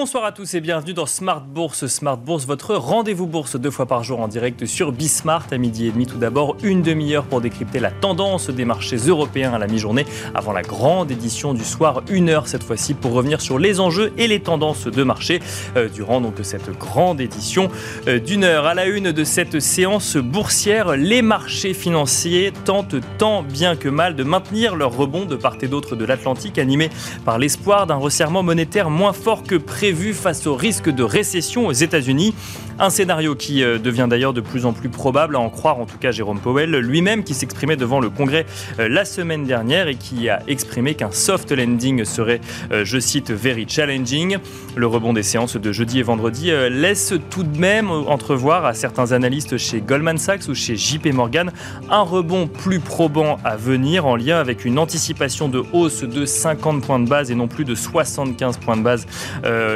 Bonsoir à tous et bienvenue dans Smart Bourse. Smart Bourse, votre rendez-vous bourse deux fois par jour en direct sur Bismart à midi et demi. Tout d'abord, une demi-heure pour décrypter la tendance des marchés européens à la mi-journée avant la grande édition du soir. Une heure cette fois-ci pour revenir sur les enjeux et les tendances de marché euh, durant donc cette grande édition euh, d'une heure. À la une de cette séance boursière, les marchés financiers tentent tant bien que mal de maintenir leur rebond de part et d'autre de l'Atlantique animé par l'espoir d'un resserrement monétaire moins fort que prévu prévu face au risque de récession aux États-Unis. Un scénario qui euh, devient d'ailleurs de plus en plus probable, à en croire en tout cas Jérôme Powell lui-même qui s'exprimait devant le Congrès euh, la semaine dernière et qui a exprimé qu'un soft landing serait, euh, je cite, very challenging. Le rebond des séances de jeudi et vendredi laisse tout de même entrevoir à certains analystes chez Goldman Sachs ou chez JP Morgan un rebond plus probant à venir en lien avec une anticipation de hausse de 50 points de base et non plus de 75 points de base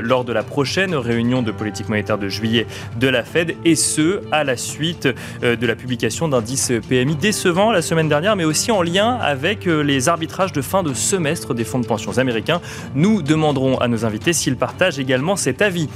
lors de la prochaine réunion de politique monétaire de juillet de la Fed, et ce, à la suite euh, de la publication d'indices PMI décevants la semaine dernière, mais aussi en lien avec euh, les arbitrages de fin de semestre des fonds de pension américains. Nous demanderons à nos invités s'ils partagent également cet avis.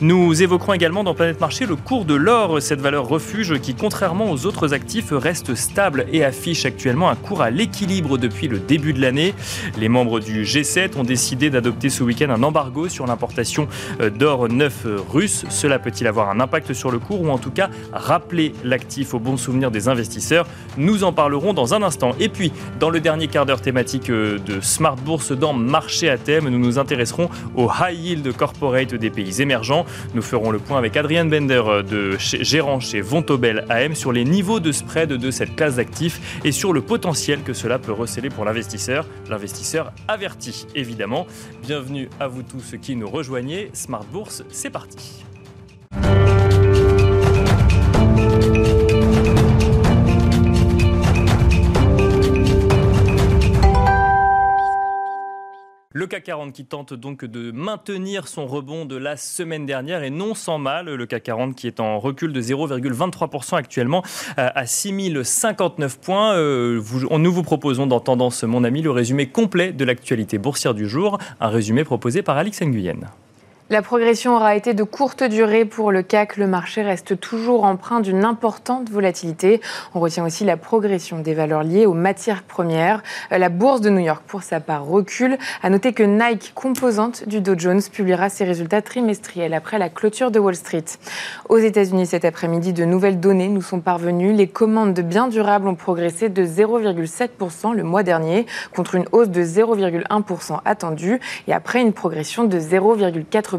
Nous évoquerons également dans Planète Marché le cours de l'or, cette valeur refuge qui, contrairement aux autres actifs, reste stable et affiche actuellement un cours à l'équilibre depuis le début de l'année. Les membres du G7 ont décidé d'adopter ce week-end un embargo sur l'importation euh, d'or neuf russe. Cela peut-il avoir un impact sur le cours ou en tout cas rappeler l'actif au bon souvenir des investisseurs? Nous en parlerons dans un instant. Et puis, dans le dernier quart d'heure thématique euh, de Smart Bourse dans Marché à thème, nous nous intéresserons au high yield corporate des pays émergents. Nous ferons le point avec Adrien Bender, euh, de gérant chez Vontobel AM, sur les niveaux de spread de cette classe d'actifs et sur le potentiel que cela peut receler pour l'investisseur. L'investisseur averti, évidemment. Bienvenue à vous tous qui nous c'est parti. Le CAC 40 qui tente donc de maintenir son rebond de la semaine dernière et non sans mal. Le CAC 40 qui est en recul de 0,23% actuellement euh, à 6059 points. Euh, nous vous proposons dans Tendance, mon ami, le résumé complet de l'actualité boursière du jour. Un résumé proposé par Alix Nguyen. La progression aura été de courte durée pour le CAC. Le marché reste toujours empreint d'une importante volatilité. On retient aussi la progression des valeurs liées aux matières premières. La bourse de New York, pour sa part, recule. À noter que Nike, composante du Dow Jones, publiera ses résultats trimestriels après la clôture de Wall Street. Aux États-Unis cet après-midi, de nouvelles données nous sont parvenues. Les commandes de biens durables ont progressé de 0,7% le mois dernier, contre une hausse de 0,1% attendue, et après une progression de 0,4%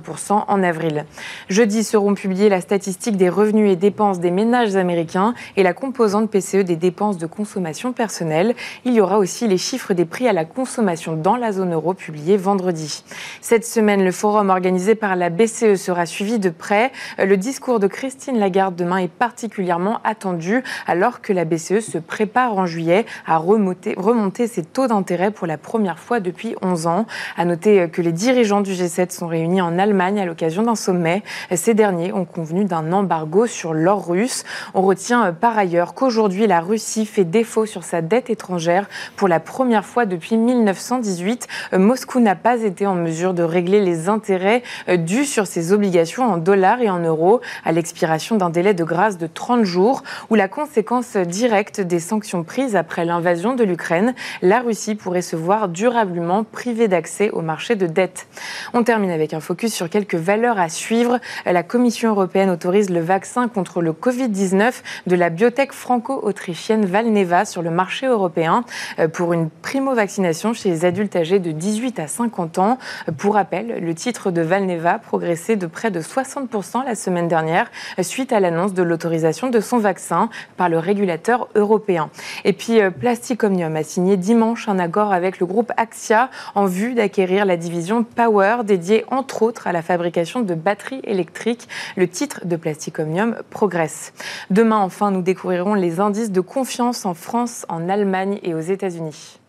en avril. Jeudi seront publiées la statistique des revenus et dépenses des ménages américains et la composante PCE des dépenses de consommation personnelle. Il y aura aussi les chiffres des prix à la consommation dans la zone euro publiés vendredi. Cette semaine, le forum organisé par la BCE sera suivi de près. Le discours de Christine Lagarde demain est particulièrement attendu alors que la BCE se prépare en juillet à remonter, remonter ses taux d'intérêt pour la première fois depuis 11 ans. À noter que les dirigeants du G7 sont réunis en Allemagne à l'occasion d'un sommet. Ces derniers ont convenu d'un embargo sur l'or russe. On retient euh, par ailleurs qu'aujourd'hui, la Russie fait défaut sur sa dette étrangère pour la première fois depuis 1918. Euh, Moscou n'a pas été en mesure de régler les intérêts euh, dus sur ses obligations en dollars et en euros à l'expiration d'un délai de grâce de 30 jours ou la conséquence directe des sanctions prises après l'invasion de l'Ukraine. La Russie pourrait se voir durablement privée d'accès au marché de dette. On termine avec un focus sur quelques valeurs à suivre. La Commission européenne autorise le vaccin contre le Covid-19 de la biotech franco-autrichienne Valneva sur le marché européen euh, pour une primo-vaccination chez les adultes âgés de 18 à 50 ans. Pour rappel, le titre de Valneva progressait de près de 60% la semaine dernière suite à l'annonce de l'autorisation de son vaccin par le régulateur européen. Et puis euh, Plastic Omnium a signé dimanche un accord avec le groupe Axia en vue d'acquérir la division Power dédiée entre autres à la fabrication de batteries électriques. Le titre de Plasticomium progresse. Demain, enfin, nous découvrirons les indices de confiance en France, en Allemagne et aux États-Unis.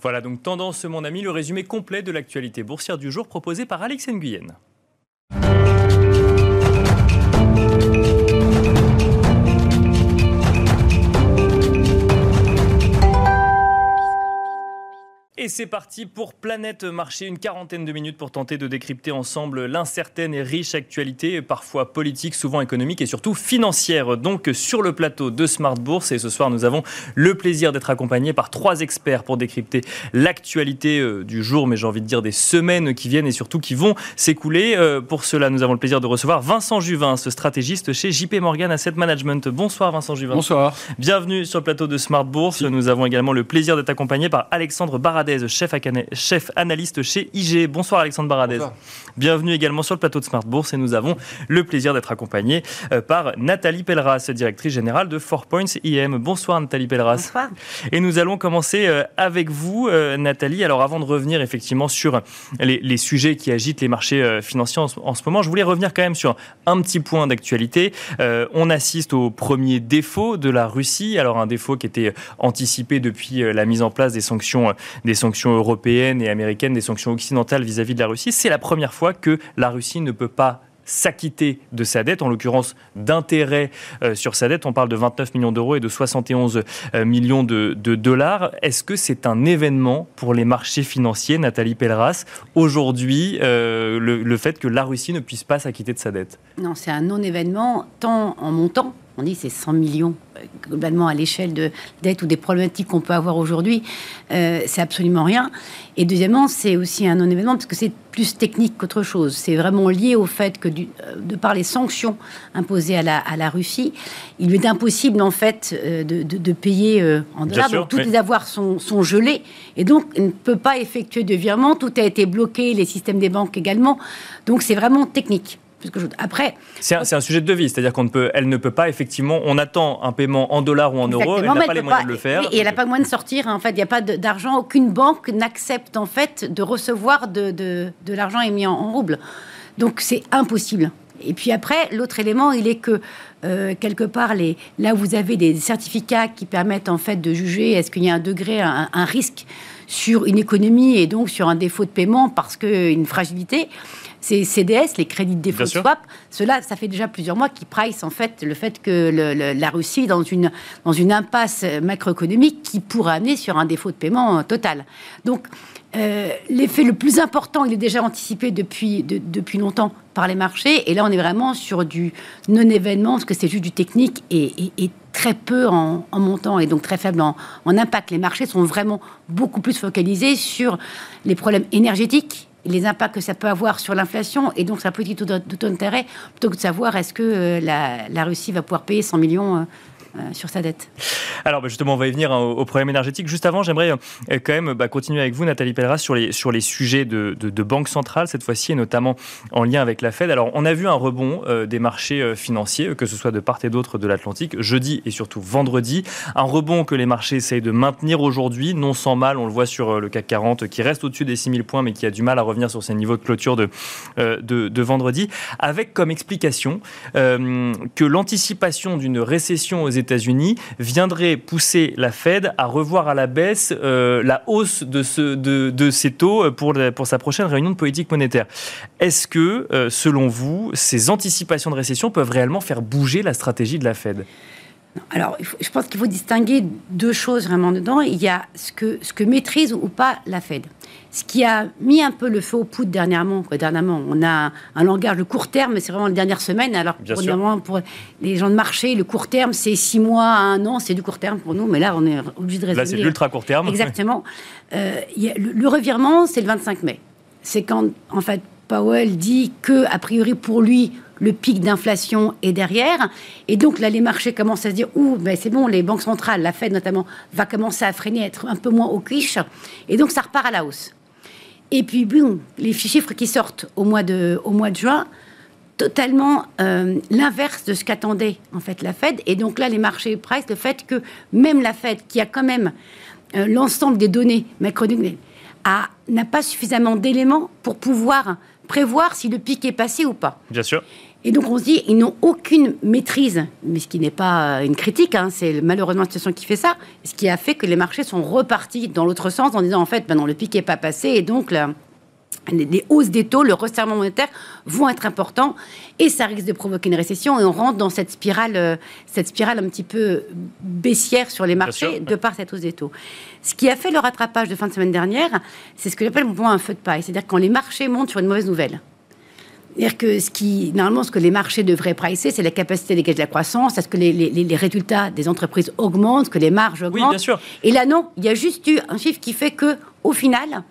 Voilà donc Tendance, mon ami, le résumé complet de l'actualité boursière du jour proposé par Alex Nguyen. Et c'est parti pour Planète Marché, une quarantaine de minutes pour tenter de décrypter ensemble l'incertaine et riche actualité, parfois politique, souvent économique et surtout financière. Donc sur le plateau de Smart Bourse, et ce soir nous avons le plaisir d'être accompagnés par trois experts pour décrypter l'actualité euh, du jour, mais j'ai envie de dire des semaines qui viennent et surtout qui vont s'écouler. Euh, pour cela, nous avons le plaisir de recevoir Vincent Juvin, ce stratégiste chez JP Morgan Asset Management. Bonsoir Vincent Juvin. Bonsoir. Bienvenue sur le plateau de Smart Bourse. Nous avons également le plaisir d'être accompagné par Alexandre Baradez chef, chef analyste chez IG. Bonsoir Alexandre Baradez. Bienvenue également sur le plateau de Smart Bourse et nous avons le plaisir d'être accompagné euh, par Nathalie Pelleras, directrice générale de Four Points IM. Bonsoir Nathalie Pelleras. Bonsoir. Et nous allons commencer euh, avec vous euh, Nathalie. Alors avant de revenir effectivement sur les, sujets qui agitent les marchés financiers en, ce moment, je voulais revenir quand même sur un petit point d'actualité. on assiste au premier défaut de la Russie. Alors un défaut qui était anticipé depuis la mise en place des sanctions, des sanctions européennes et américaines, des sanctions occidentales vis-à-vis de la Russie. C'est la première fois que la Russie ne peut pas s'acquitter de sa dette, en l'occurrence d'intérêt euh, sur sa dette. On parle de 29 millions d'euros et de 71 euh, millions de, dollars. Est-ce que c'est un événement pour les marchés financiers, Nathalie Pelleras, aujourd'hui, euh, le, fait que la Russie ne puisse pas s'acquitter de sa dette? Non, c'est un non-événement, tant en montant on dit c'est 100 millions euh, globalement à l'échelle de dettes ou des problématiques qu'on peut avoir aujourd'hui, euh, c'est absolument rien. Et deuxièmement, c'est aussi un non-événement parce que c'est plus technique qu'autre chose. C'est vraiment lié au fait que, du, euh, de par les sanctions imposées à la, à la, Russie, il lui est impossible en fait de, de, payer en dollars. donc tous les avoirs sont, sont, gelés et donc il ne peut pas effectuer de virement. Tout a été bloqué, les systèmes des banques également. Donc c'est vraiment technique. Après, c'est un, sujet de devise, c'est-à-dire qu'on ne peut, elle ne peut pas effectivement. On attend un paiement en dollars ou en euros, elle n'a pas les moyens de le faire. Et elle n'a pas moyen de sortir. En fait, il n'y a pas d'argent. Aucune banque n'accepte en fait de recevoir de, de, de l'argent émis en, en roubles. Donc c'est impossible. Et puis après, l'autre élément, il est que euh, quelque part, les, là où vous avez des certificats qui permettent en fait de juger est-ce qu'il y a un degré, un, un risque sur une économie et donc sur un défaut de paiement parce qu'une fragilité, ces CDS, les crédits de défaut de swap, cela, ça fait déjà plusieurs mois qu'ils price en fait le fait que la Russie est dans une, dans une impasse macroéconomique qui pourrait amener sur un défaut de paiement total. Donc, euh, l'effet le plus important, il est déjà anticipé depuis, depuis longtemps par les marchés. Et là, on est vraiment sur du non-événement, parce que c'est juste du technique et, très peu en, montant et donc très faible en, en impact. Les marchés sont vraiment beaucoup plus focalisés sur les problèmes énergétiques les impacts que ça peut avoir sur l'inflation et donc sa petite taux d'intérêt, plutôt que de savoir est-ce que euh, la, la, Russie va pouvoir payer 100 millions euh, sur sa dette. Alors bah, justement, on va y venir hein, au, problème énergétique. Juste avant, j'aimerais euh, quand même bah, continuer avec vous, Nathalie Pelleras, sur les, sur les sujets de, de, banque centrale, cette fois-ci, et notamment en lien avec la Fed. Alors, on a vu un rebond euh, des marchés financiers, que ce soit de part et d'autre de l'Atlantique, jeudi et surtout vendredi. Un rebond que les marchés essayent de maintenir aujourd'hui, non sans mal. On le voit sur le CAC 40, qui reste au-dessus des 6000 points, mais qui a du mal à revenir sur ses niveaux de clôture de, de, vendredi, avec comme explication que l'anticipation d'une récession aux États États-Unis viendrait pousser la Fed à revoir à la baisse euh, la hausse de, ce, de, de ces taux pour, pour sa prochaine réunion de politique monétaire. Est-ce que, euh, selon vous, ces anticipations de récession peuvent réellement faire bouger la stratégie de la Fed? Alors, je pense qu'il faut distinguer deux choses vraiment dedans. Il y a ce que, ce que maîtrise ou pas la Fed. Ce qui a mis un peu le feu aux poudres dernièrement, dernièrement on a un, langage de court terme, mais c'est vraiment la dernière semaine. Alors, pour, pour, les gens de marché, le court terme, c'est six mois à un an, c'est du court terme pour nous, mais là, on est obligé de raisonner. Là, c'est l'ultra court terme. Exactement. Euh, le, le revirement, c'est le 25 mai. C'est quand, en fait, Powell dit que, a priori, pour lui, le pic d'inflation est derrière. Et donc là, les marchés commencent à se dire, ouh, ben c'est bon, les banques centrales, la Fed notamment, va commencer à freiner, à être un peu moins au quiche. Et donc ça repart à la hausse. Et puis, boum, les chiffres qui sortent au mois de, au mois de juin, totalement euh, l'inverse de ce qu'attendait en fait la Fed. Et donc là, les marchés price le fait que même la Fed, qui a quand même euh, l'ensemble des données macroéconomiques, n'a pas suffisamment d'éléments pour pouvoir prévoir si le pic est passé ou pas. Bien sûr. Et donc on se dit, ils n'ont aucune maîtrise, mais ce qui n'est pas une critique, hein, c'est malheureusement la situation qui fait ça, ce qui a fait que les marchés sont repartis dans l'autre sens en disant en fait, ben non, le pic n'est pas passé et donc les hausses des taux, le resserrement monétaire vont être importants et ça risque de provoquer une récession et on rentre dans cette spirale, euh, cette spirale un petit peu baissière sur les marchés de par cette hausse des taux. Ce qui a fait le rattrapage de fin de semaine dernière, c'est ce que j'appelle moi un feu de paille, c'est-à-dire quand les marchés montent sur une mauvaise nouvelle. C'est-à-dire que ce qui, normalement, ce que les marchés devraient pricer, c'est la capacité de dégager de la croissance, à ce que les, les, résultats des entreprises augmentent, que les marges augmentent. Oui, bien sûr. Et là, non, il y a juste eu un chiffre qui fait que, au final,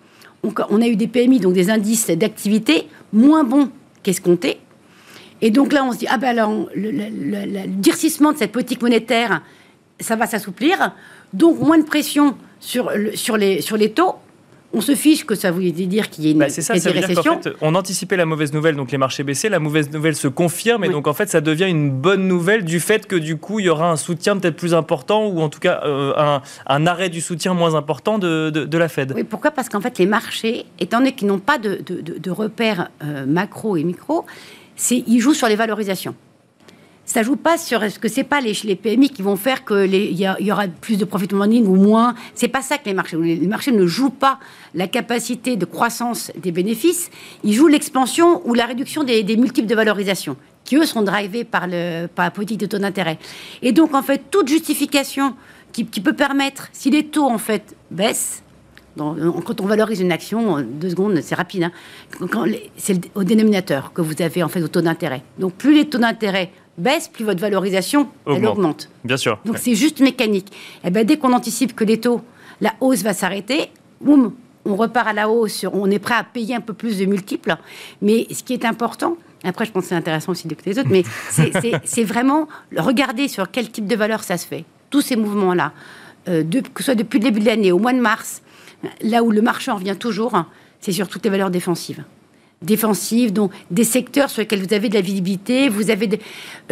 on, a eu des PMI, donc des indices d'activité, moins bons qu'escomptés. Et donc là, on se dit, ah ben alors, le, le, durcissement de cette politique monétaire, ça va s'assouplir. Donc, moins de pression sur, sur, les, sur les taux on se fiche que ça voulait dire qu'il y ait une, bah c'est ça, ça récession. fait, on anticipait la mauvaise nouvelle, donc les marchés baissaient, la mauvaise nouvelle se confirme, et donc en fait ça devient une bonne nouvelle du fait que du coup il y aura un soutien peut-être plus important, ou en tout cas euh, un, arrêt du soutien moins important de, la Fed. Oui, pourquoi? Parce qu'en fait les marchés, étant donné qu'ils n'ont pas de, repères euh, macro et micro, ils jouent sur les valorisations ça joue pas sur ce que c'est pas les, les, PMI qui vont faire que il y, aura plus de profit warning ou moins. C'est pas ça que les marchés. Les marchés ne jouent pas la capacité de croissance des bénéfices. Ils jouent l'expansion ou la réduction des, multiples de valorisation qui eux sont drivés par la politique de taux d'intérêt. Et donc en fait toute justification qui, peut permettre, si les taux en fait baissent, quand on valorise une action, deux secondes, c'est rapide. Hein, c'est au dénominateur que vous avez en fait au taux d'intérêt. Donc plus les taux d'intérêt baisse, plus votre valorisation augmente. Elle augmente. Bien sûr. Donc c'est juste mécanique. Et eh ben, dès qu'on anticipe que les taux, la hausse va s'arrêter, boum, on repart à la hausse, on est prêt à payer un peu plus de multiples. Mais ce qui est important, après je pense que c'est intéressant aussi de que les autres, mais c'est vraiment regarder sur quel type de valeur ça se fait. Tous ces mouvements-là, euh, que ce soit depuis le début de l'année, au mois de mars, là où le marché en revient toujours, c'est sur toutes les valeurs défensives défensives, donc des secteurs sur lesquels vous avez de la visibilité, vous avez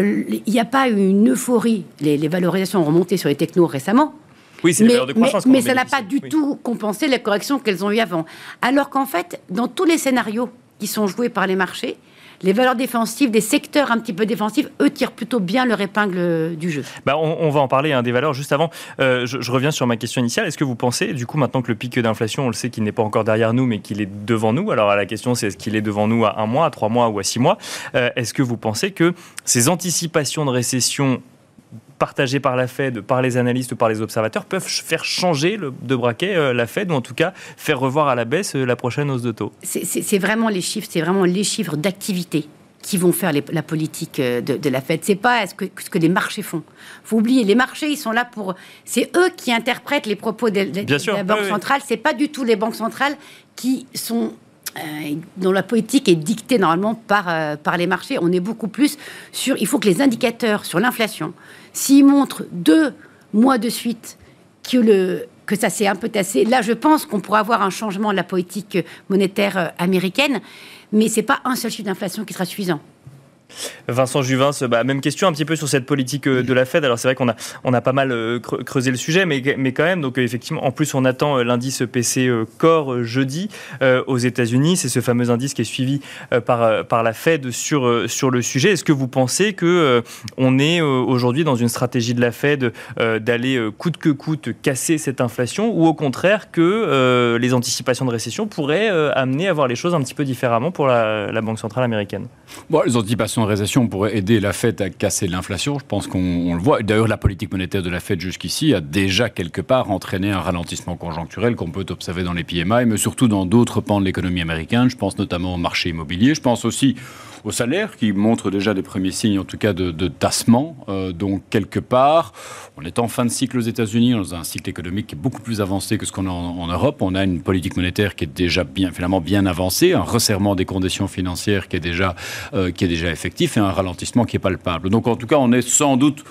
euh, il n'y a pas une euphorie. Les, valorisations ont remonté sur les technos récemment. Oui, c'est mais, de croissance. Mais, ça n'a pas du tout compensé la correction qu'elles ont eu avant. Alors qu'en fait, dans tous les scénarios qui sont joués par les marchés, les valeurs défensives, des secteurs un petit peu défensifs, eux tirent plutôt bien leur épingle du jeu. Bah on, va en parler hein, des valeurs. Juste avant, euh, je, reviens sur ma question initiale. Est-ce que vous pensez, du coup, maintenant que le pic d'inflation, on le sait qu'il n'est pas encore derrière nous, mais qu'il est devant nous, alors la question c'est est-ce qu'il est devant nous à un mois, à trois mois ou à six mois euh, Est-ce que vous pensez que ces anticipations de récession partagés par la Fed, par les analystes ou par les observateurs, peuvent faire changer le, de braquet euh, la Fed ou en tout cas faire revoir à la baisse euh, la prochaine hausse de taux C'est vraiment les chiffres, c'est vraiment les chiffres d'activité qui vont faire la politique euh, de, la Fed. C'est pas ce que, ce que les marchés font. Faut oublier, les marchés, ils sont là pour. C'est eux qui interprètent les propos de, la Banque centrale. C'est pas du tout les banques centrales qui sont dont la politique est dictée normalement par, par les marchés. On est beaucoup plus sur. Il faut que les indicateurs sur l'inflation, s'il montre deux mois de suite que, le, ça s'est un peu tassé, là, je pense qu'on pourra avoir un changement de la politique monétaire euh, américaine, mais ce n'est pas un seul chiffre d'inflation qui sera suffisant. Vincent Juvin, bah, même question un petit peu sur cette politique euh, de la Fed. Alors c'est vrai qu'on a, on a pas mal euh, creusé le sujet, mais, mais quand même, donc euh, effectivement, en plus on attend l'indice PC Core jeudi aux États-Unis. C'est ce fameux indice qui est suivi par, par la Fed sur, sur le sujet. Est-ce que vous pensez que on est aujourd'hui dans une stratégie de la Fed d'aller coûte que coûte casser cette inflation, ou au contraire que les anticipations de récession pourraient amener à voir les choses un petit peu différemment pour la, la Banque centrale américaine? Bon, les anticipations de récession pourraient aider la Fed à casser l'inflation. Je pense qu'on le voit. D'ailleurs, la politique monétaire de la Fed jusqu'ici a déjà quelque part entraîné un ralentissement conjoncturel qu'on peut observer dans les PMI, mais surtout dans d'autres pans de l'économie américaine. Je pense notamment au marché immobilier. Je pense aussi au salaire, qui montre déjà des premiers signes, en tout cas, de, tassement. Euh, donc, quelque part, on est en fin de cycle aux États-Unis, dans un cycle économique qui est beaucoup plus avancé que ce qu'on a en, Europe. On a une politique monétaire qui est déjà bien, finalement, bien avancée, un resserrement des conditions financières qui est déjà, euh, qui est déjà effectif et un ralentissement qui est palpable. Donc, en tout cas, on est sans doute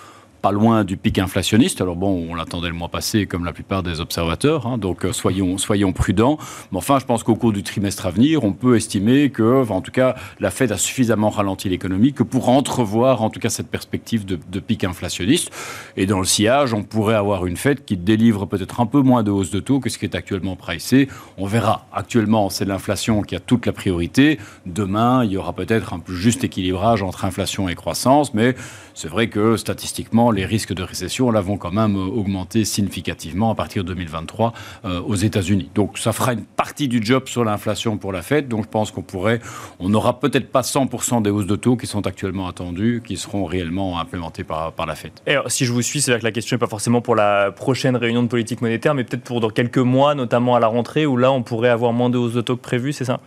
pas loin du pic inflationniste. Alors bon, on l'attendait le mois passé, comme la plupart des observateurs, hein, donc euh, soyons, soyons prudents. Mais enfin, je pense qu'au cours du trimestre à venir, on peut estimer que, en tout cas, la Fed a suffisamment ralenti l'économie que pour entrevoir, en tout cas, cette perspective de, pic inflationniste. Et dans le sillage, on pourrait avoir une Fed qui délivre peut-être un peu moins de hausse de taux que ce qui est actuellement pricé. On verra. Actuellement, c'est l'inflation qui a toute la priorité. Demain, il y aura peut-être un plus juste équilibrage entre inflation et croissance, mais c'est vrai que statistiquement, les risques de récession là vont quand même augmenter significativement à partir de 2023 aux États-Unis. Donc ça fera une partie du job sur l'inflation pour la Fed. Donc je pense qu'on pourrait, on n'aura peut-être pas 100% des hausses de taux qui sont actuellement attendues, qui seront réellement implémentées par, par la Fed. Et alors, si je vous suis, c'est vrai que la question n'est pas forcément pour la prochaine réunion de politique monétaire, mais peut-être pour dans quelques mois, notamment à la rentrée, où là on pourrait avoir moins de hausses de taux que prévu, c'est ça?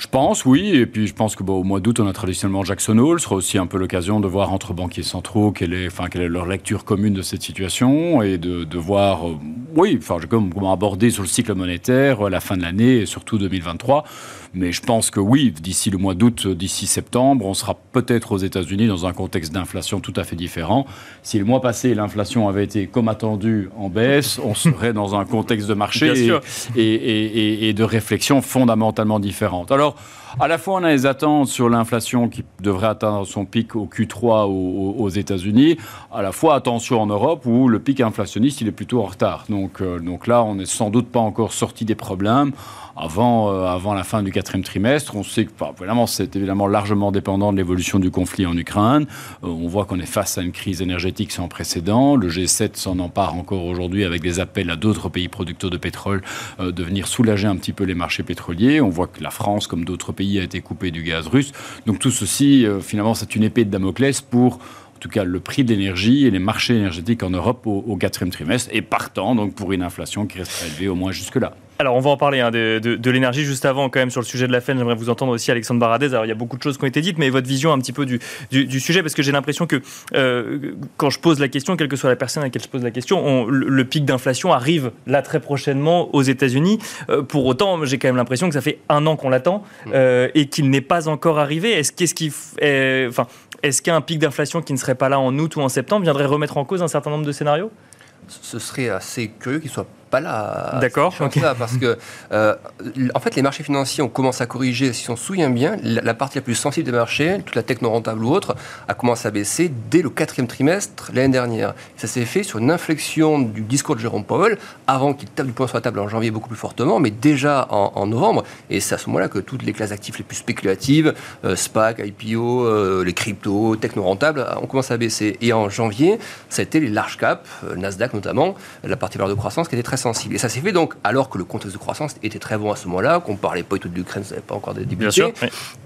Je pense, oui. Et puis, je pense que au mois d'août, on a traditionnellement Jackson Hole. Ce sera aussi un peu l'occasion de voir entre banquiers centraux quelle est, leur lecture commune de cette situation et de, de voir, euh, oui, enfin, comment aborder sur le cycle monétaire euh, la fin de l'année et surtout 2023. Mais je pense que oui, d'ici le mois d'août, d'ici septembre, on sera peut-être aux États-Unis dans un contexte d'inflation tout à fait différent. Si le mois passé, l'inflation avait été comme attendu en baisse, on serait dans un contexte de marché et, et, et, de réflexion fondamentalement différente. Alors, à la fois, on a les attentes sur l'inflation qui devrait atteindre son pic au Q3 aux, États-Unis. À la fois, attention en Europe où le pic inflationniste, il est plutôt en retard. Donc, euh, donc là, on n'est sans doute pas encore sorti des problèmes avant, euh, avant la fin du quatrième trimestre. On sait que vraiment, c'est évidemment largement dépendant de l'évolution du conflit en Ukraine. Euh, on voit qu'on est face à une crise énergétique sans précédent. Le G7 s'en empare encore aujourd'hui avec des appels à d'autres pays producteurs de pétrole de venir soulager un petit peu les marchés pétroliers. On voit que la France, comme d'autres pays, a été coupée du gaz russe. Donc tout ceci, finalement, c'est une épée de Damoclès pour en tout cas le prix de l'énergie et les marchés énergétiques en Europe au, au quatrième trimestre, et partant donc pour une inflation qui reste élevée au moins jusque-là. Alors, on va en parler hein, de, l'énergie juste avant, quand même, sur le sujet de la FEN. J'aimerais vous entendre aussi, Alexandre Baradez. Alors, il y a beaucoup de choses qui ont été dites, mais votre vision un petit peu du, sujet, parce que j'ai l'impression que euh, quand je pose la question, quelle que soit la personne à laquelle je pose la question, le, pic d'inflation arrive là très prochainement aux États-Unis. Euh, pour autant, j'ai quand même l'impression que ça fait un an qu'on l'attend mmh. euh, et qu'il n'est pas encore arrivé. Est-ce qu'est-ce qui, enfin, est-ce qu'un pic d'inflation qui ne serait pas là en août ou en septembre viendrait remettre en cause un certain nombre de scénarios? Ce serait assez curieux qu'il soit pas là. D'accord. Parce que, euh, en fait, les marchés financiers ont commencé à corriger, si on se souvient bien, la, partie la plus sensible des marchés, toute la techno rentable ou autre, a commencé à baisser dès le quatrième trimestre l'année dernière. Ça s'est fait sur une inflexion du discours de Jérôme Powell, avant qu'il tape du poing sur la table en janvier beaucoup plus fortement, mais déjà en, novembre. Et c'est à ce moment-là que toutes les classes actives les plus spéculatives, euh, SPAC, IPO, euh, les cryptos, techno rentables, ont commencé à baisser. Et en janvier, ça a été les large caps, Nasdaq notamment, la partie valeur de croissance qui était très sensible. Et ça s'est fait donc alors que le contexte de croissance était très bon à ce moment-là, qu'on parlait pas du tout de l'Ukraine, ça n'avait pas encore débuté,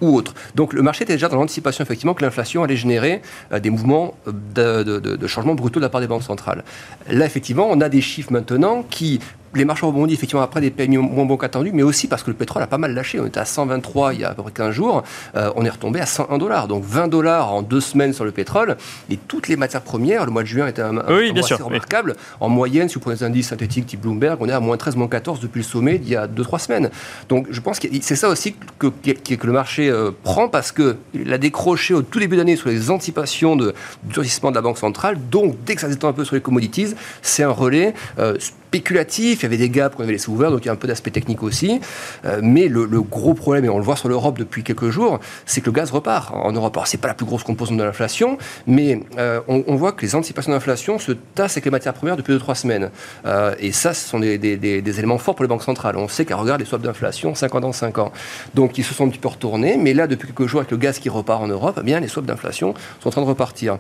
ou autre. Donc le marché était déjà dans l'anticipation effectivement que l'inflation allait générer euh, des mouvements de, de, de, changement brutaux de la part des banques centrales. Là, effectivement, on a des chiffres maintenant qui les marchés ont rebondi effectivement après des PMI moins bons qu'attendus, mais aussi parce que le pétrole a pas mal lâché. On était à 123 il y a à peu près 15 jours, euh, on est retombé à 101 dollars. Donc 20 dollars en deux semaines sur le pétrole. Et toutes les matières premières, le mois de juin était un, oui, bien assez remarquable. En moyenne, si vous prenez des indices synthétiques type Bloomberg, on est à moins 13, moins 14 depuis le sommet d'il y a 2-3 semaines. Donc je pense que c'est ça aussi que, que, le marché euh, prend parce qu'il a décroché au tout début d'année sur les anticipations de durcissement de la Banque centrale. Donc dès que ça s'étend un peu sur les commodities, c'est un relais. Euh, spéculatif, il y avait des gaps qu'on avait laissés ouverts, donc il y a un peu d'aspect technique aussi. Euh, mais le, gros problème, et on le voit sur l'Europe depuis quelques jours, c'est que le gaz repart en Europe. Alors, c'est pas la plus grosse composante de l'inflation, mais euh, on, voit que les anticipations d'inflation se tassent avec les matières premières depuis 2-3 semaines. Euh, et ça, ce sont des, éléments forts pour les banques centrales. On sait qu'elles regardent les swaps d'inflation 5 ans dans 5 ans. Donc, ils se sont un petit peu retournés, mais là, depuis quelques jours, avec le gaz qui repart en Europe, eh bien, les swaps d'inflation sont en train de repartir.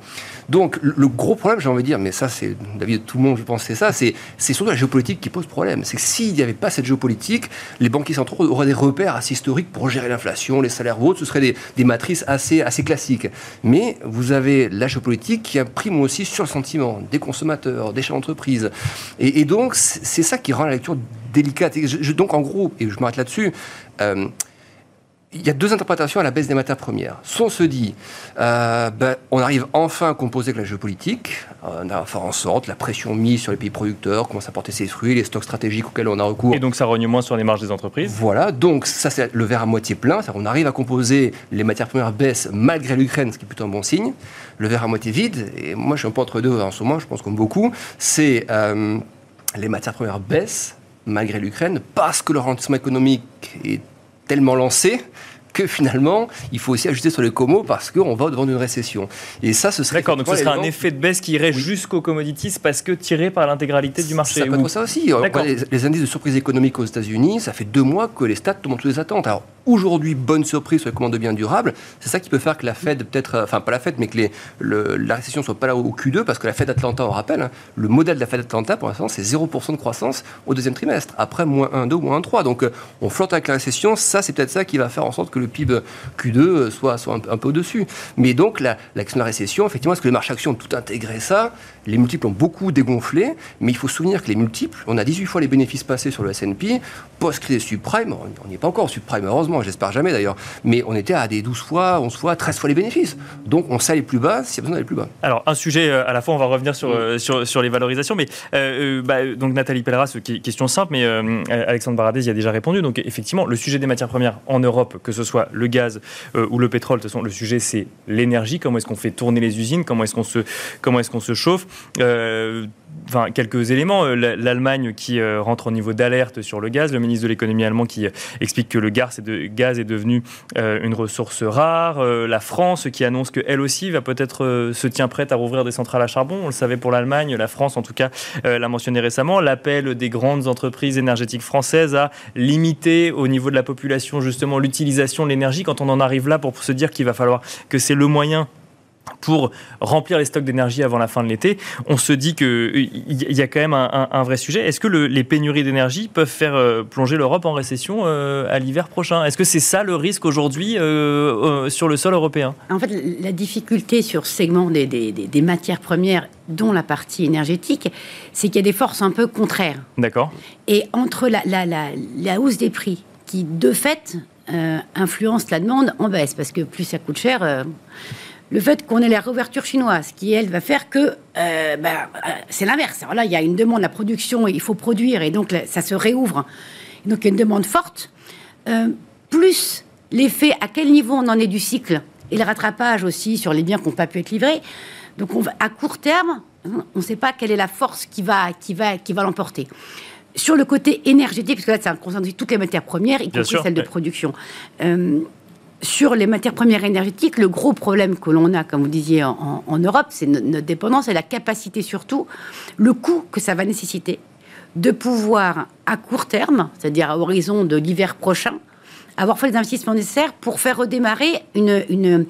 Donc, le, gros problème, j'ai envie de dire, mais ça, c'est, David, tout le monde, je pense, c'est ça, c'est surtout la géopolitique qui pose problème. C'est que s'il n'y avait pas cette géopolitique, les banquiers centraux auraient des repères assez historiques pour gérer l'inflation, les salaires ou autres. Ce seraient des, matrices assez, assez classiques. Mais vous avez la géopolitique qui imprime aussi sur le sentiment des consommateurs, des chefs d'entreprise. Et, donc, c'est ça qui rend la lecture délicate. Et donc, en gros, et je m'arrête là-dessus, euh, il y a deux interprétations à la baisse des matières premières. Soit on se dit, euh, ben, on arrive enfin à composer avec la géopolitique, on a faire en sorte, la pression mise sur les pays producteurs commence à porter ses fruits, les stocks stratégiques auxquels on a recours. Et donc ça rogne moins sur les marges des entreprises Voilà, donc ça c'est le verre à moitié plein, c'est-à-dire on arrive à composer, les matières premières baissent malgré l'Ukraine, ce qui est plutôt un bon signe. Le verre à moitié vide, et moi je suis un peu entre deux en ce moment, je pense comme beaucoup, c'est euh, les matières premières baissent malgré l'Ukraine parce que le ralentissement économique est tellement lancé que finalement, il faut aussi ajuster sur les comos parce qu'on va devant une récession. Et ça, ce serait. D'accord, donc ce serait un effet de baisse qui irait jusqu'aux commodities parce que tiré par l'intégralité du marché. Ça peut être ça aussi. les, indices de surprise économique aux États-Unis, ça fait deux mois que les stats tombent en toutes les attentes. Alors, aujourd'hui bonne surprise sur les commandes de biens durables, c'est ça qui peut faire que la Fed, peut-être, enfin pas la Fed, mais que les, la récession ne soit pas là au Q2, parce que la Fed Atlanta, on rappelle, hein, le modèle de la Fed Atlanta, pour l'instant, c'est 0% de croissance au deuxième trimestre, après moins 1, 2, moins 1, 3. Donc euh, on flotte avec la récession, ça c'est peut-être ça qui va faire en sorte que le PIB Q2 euh, soit, un, peu au-dessus. Mais donc la, la récession, effectivement, est-ce que les marchés actions ont tout intégré ça? Les multiples ont beaucoup dégonflé, mais il faut se souvenir que les multiples, on a 18 fois les bénéfices passés sur le S&P, post-crise subprime, on n'y est pas encore subprime, heureusement, j'espère jamais d'ailleurs, mais on était à des 12 fois, 11 fois, 13 fois les bénéfices. Donc on sait aller plus bas s'il y a besoin d'aller plus bas. Alors un sujet euh, à la fois, on va revenir sur, euh, sur, sur, les valorisations, mais euh, bah, donc Nathalie Pelleras, question simple, mais Alexandre Baradez y a déjà répondu. Donc effectivement, le sujet des matières premières en Europe, que ce soit le gaz ou le pétrole, de toute façon, le sujet c'est l'énergie, comment est-ce qu'on fait tourner les usines, comment est-ce qu'on se, comment est-ce qu'on se chauffe? Enfin, quelques éléments. Euh, L'Allemagne qui euh, rentre au niveau d'alerte sur le gaz, le ministre de l'économie allemand qui euh, explique que le gaz est, devenu une ressource rare, la France qui annonce qu'elle aussi va peut-être se tient prête à rouvrir des centrales à charbon. On le savait pour l'Allemagne, la France en tout cas l'a mentionné récemment. L'appel des grandes entreprises énergétiques françaises à limiter au niveau de la population justement l'utilisation de l'énergie quand on en arrive là pour se dire qu'il va falloir que c'est le moyen pour remplir les stocks d'énergie avant la fin de l'été, on se dit qu'il y a quand même un, vrai sujet. Est-ce que les pénuries d'énergie peuvent faire euh, plonger l'Europe en récession euh, à l'hiver prochain? Est-ce que c'est ça le risque aujourd'hui euh, sur le sol européen? En fait, la difficulté sur ce segment des, des matières premières, dont la partie énergétique, c'est qu'il y a des forces un peu contraires. D'accord. Et entre la, la, la, hausse des prix, qui de fait influence la demande en baisse, parce que plus ça coûte cher le fait qu'on ait la réouverture chinoise, qui elle va faire que euh, bah, euh, c'est l'inverse. Alors là, il y a une demande, la production, il faut produire, et donc ça se réouvre. donc il y a une demande forte. Euh, plus l'effet, à quel niveau on en est du cycle, et le rattrapage aussi sur les biens qui n'ont pas pu être livrés. Donc on va, à court terme, on ne sait pas quelle est la force qui va, qui va, qui va l'emporter. Sur le côté énergétique, parce que là, ça concerne toutes les matières premières, y compris celles de production sur les matières premières énergétiques, le gros problème que l'on a, comme vous disiez, en, Europe, c'est notre dépendance et la capacité surtout, le coût que ça va nécessiter de pouvoir, à court terme, c'est-à-dire à horizon de l'hiver prochain, avoir fait les investissements nécessaires pour faire redémarrer une, une,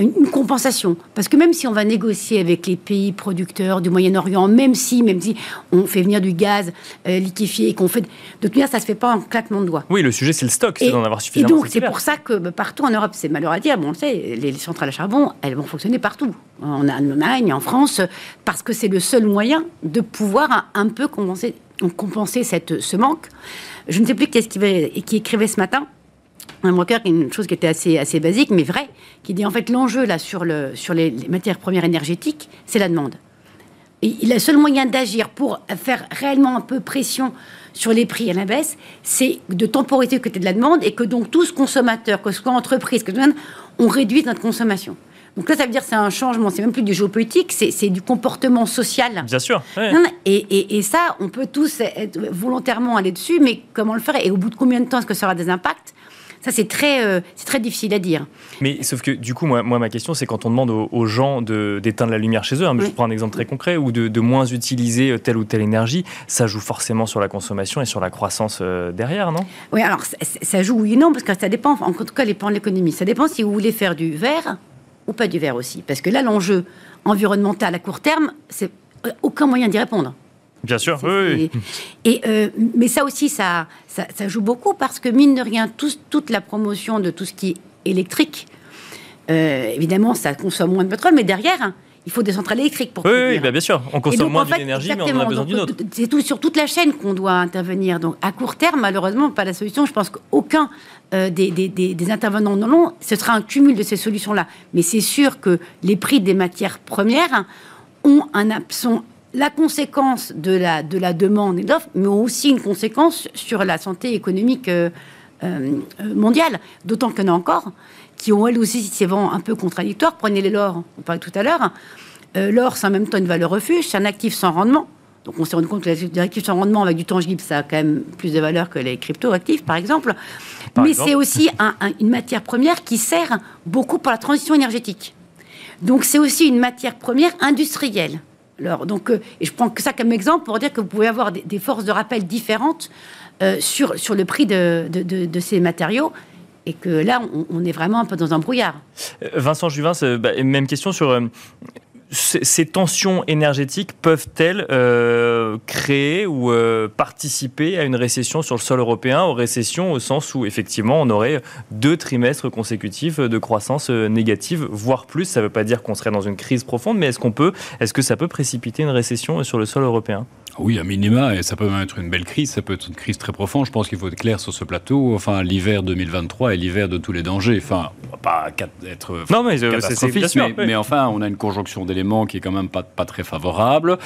une, compensation. Parce que même si on va négocier avec les pays producteurs du Moyen-Orient, même si, même si on fait venir du gaz euh, liquéfié et qu'on fait. De toute manière, ça ne se fait pas en claquement de doigts. Oui, le sujet, c'est le stock, c'est d'en avoir suffisamment. Et donc, c'est pour ça que bah, partout en Europe, c'est malheureux à dire, bon, on sait, les centrales à charbon, elles vont fonctionner partout. En Allemagne, en France, parce que c'est le seul moyen de pouvoir un, peu compenser, compenser cette, ce manque. Je ne sais plus qui, qui, qui écrivait ce matin un broker, une chose qui était assez, assez basique, mais vrai, qui dit en fait l'enjeu là sur, le, sur les, matières premières énergétiques, c'est la demande. Et le seul moyen d'agir pour faire réellement un peu pression sur les prix à la baisse, c'est de temporiser le côté de la demande et que donc tous consommateurs, que ce soit entreprises, que on réduise notre consommation. Donc là, ça veut dire c'est un changement, c'est même plus du géopolitique, c'est du comportement social. Bien sûr. Et, et, ça, on peut tous être volontairement aller dessus, mais comment le faire Et au bout de combien de temps est-ce que ça aura des impacts? Ça, c'est très, euh, c'est très difficile à dire. Mais sauf que, du coup, moi, moi ma question, c'est quand on demande aux, gens d'éteindre la lumière chez eux, hein, je prends un exemple très concret, ou de, moins utiliser euh, telle ou telle énergie, ça joue forcément sur la consommation et sur la croissance euh, derrière, non? Oui, alors ça, joue oui et non, parce que ça dépend, en tout cas, dépend de l'économie. Ça dépend si vous voulez faire du vert ou pas du vert aussi. Parce que là, l'enjeu environnemental à court terme, c'est aucun moyen d'y répondre. Bien sûr, oui. Et, euh, mais ça aussi, ça, ça, joue beaucoup parce que, mine de rien, toute la promotion de tout ce qui est électrique, euh, évidemment, ça consomme moins de pétrole, mais derrière, hein, il faut des centrales électriques pour. Oui, oui bien sûr. On consomme moins d'énergie, mais on en a besoin d'une autre. C'est tout, sur toute la chaîne qu'on doit intervenir. Donc, à court terme, malheureusement, pas la solution. Je pense qu'aucun euh, des, des, des, intervenants non long, ce sera un cumul de ces solutions-là. Mais c'est sûr que les prix des matières premières ont un, sont la conséquence de la, de la demande et de l'offre, mais aussi une conséquence sur la santé économique euh, euh, mondiale. D'autant qu'il y en a encore qui ont elles aussi ces vents un peu contradictoires. Prenez les l'or, on parlait tout à l'heure. Euh, l'or, c'est en même temps une valeur refuge, c'est un actif sans rendement. Donc on s'est rendu compte que les actifs sans rendement avec du tangible, ça a quand même plus de valeur que les crypto-actifs, par exemple. Mais c'est aussi une matière première qui sert beaucoup pour la transition énergétique. Donc c'est aussi une matière première industrielle donc, euh, et je prends ça comme exemple pour dire que vous pouvez avoir des, forces de rappel différentes euh, sur, sur le prix de, de, ces matériaux. et que là, on, est vraiment un peu dans un brouillard. Vincent Juvin, bah, même question sur ces tensions énergétiques peuvent-elles euh, créer ou euh, participer à une récession sur le sol européen, aux récessions au sens où effectivement on aurait deux trimestres consécutifs de croissance euh, négative, voire plus? Ça ne veut pas dire qu'on serait dans une crise profonde, mais est-ce qu'on peut, est-ce que ça peut précipiter une récession sur le sol européen? Oui, à minima, et ça peut même être une belle crise, ça peut être une crise très profonde. Je pense qu'il faut être clair sur ce plateau. Enfin, l'hiver 2023 est l'hiver de tous les dangers. Enfin, on va pas être non, mais, catastrophiste, mais, mais, enfin, on a une conjonction d'éléments qui est quand même pas, pas très favorable.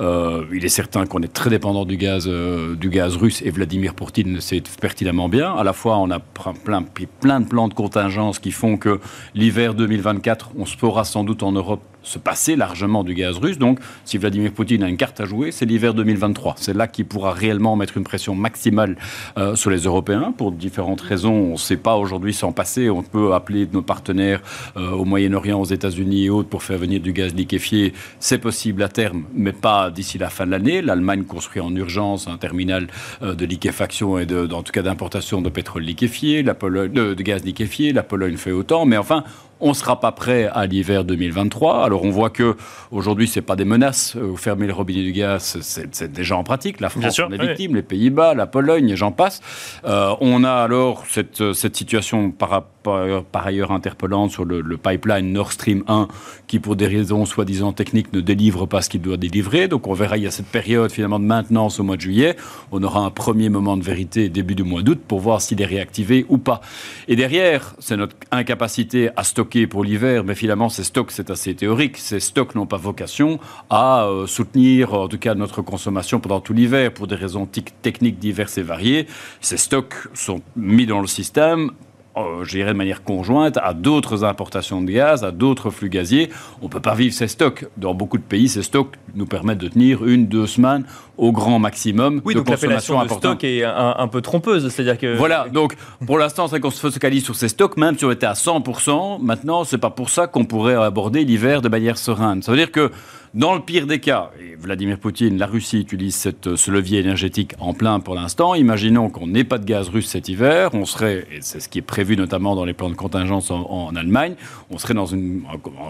Euh, il est certain qu'on est très dépendant du gaz, euh, du gaz russe, et Vladimir Poutine le sait pertinemment bien. À la fois, on a plein, plein de plans de contingence qui font que l'hiver 2024, on se fera sans doute en Europe se passer largement du gaz russe. Donc, si Vladimir Poutine a une carte à jouer, c'est l'hiver 2023. C'est là qu'il pourra réellement mettre une pression maximale euh, sur les Européens pour différentes raisons. On ne sait pas aujourd'hui s'en passer. On peut appeler nos partenaires euh, au Moyen-Orient, aux États-Unis et autres pour faire venir du gaz liquéfié. C'est possible à terme, mais pas d'ici la fin de l'année. L'Allemagne construit en urgence un terminal euh, de liquéfaction et en tout cas d'importation de pétrole liquéfié, de gaz liquéfié. La Pologne fait autant, mais enfin, on ne sera pas prêt à l'hiver 2023. Alors on voit que aujourd'hui c'est pas des menaces. Euh, fermer le robinet du gaz, c'est déjà en pratique. La France en est victime, les Pays-Bas, la Pologne, et j'en passe. Euh, on a alors cette, cette situation par, par, ailleurs interpellante sur le, pipeline Nord Stream 1 qui pour des raisons soi-disant techniques ne délivre pas ce qu'il doit délivrer. Donc on verra, il y a cette période finalement de maintenance au mois de juillet. On aura un premier moment de vérité début du mois d'août pour voir s'il est réactivé ou pas. Et derrière, c'est notre incapacité à stocker pour l'hiver, mais finalement ces stocks, c'est assez théorique. Ces stocks n'ont pas vocation à euh, soutenir, en tout cas, notre consommation pendant tout l'hiver pour des raisons techniques diverses et variées. Ces stocks sont mis dans le système euh, je dirais de manière conjointe, à d'autres importations de gaz, à d'autres flux gaziers. On ne peut pas vivre ces stocks. Dans beaucoup de pays, ces stocks nous permettent de tenir une, deux semaines au grand maximum oui, de donc consommation de stock est un, peu trompeuse. C'est-à-dire que... Voilà, donc pour l'instant, c'est qu'on se focalise sur ces stocks, même si on était à 100%. Maintenant, c'est pas pour ça qu'on pourrait aborder l'hiver de manière sereine. Ça veut dire que dans le pire des cas, et Vladimir Poutine, la Russie utilise cette, ce levier énergétique en plein pour l'instant. Imaginons qu'on n'ait pas de gaz russe cet hiver, on serait, et c'est ce qui est prévu notamment dans les plans de contingence en, Allemagne, on serait dans un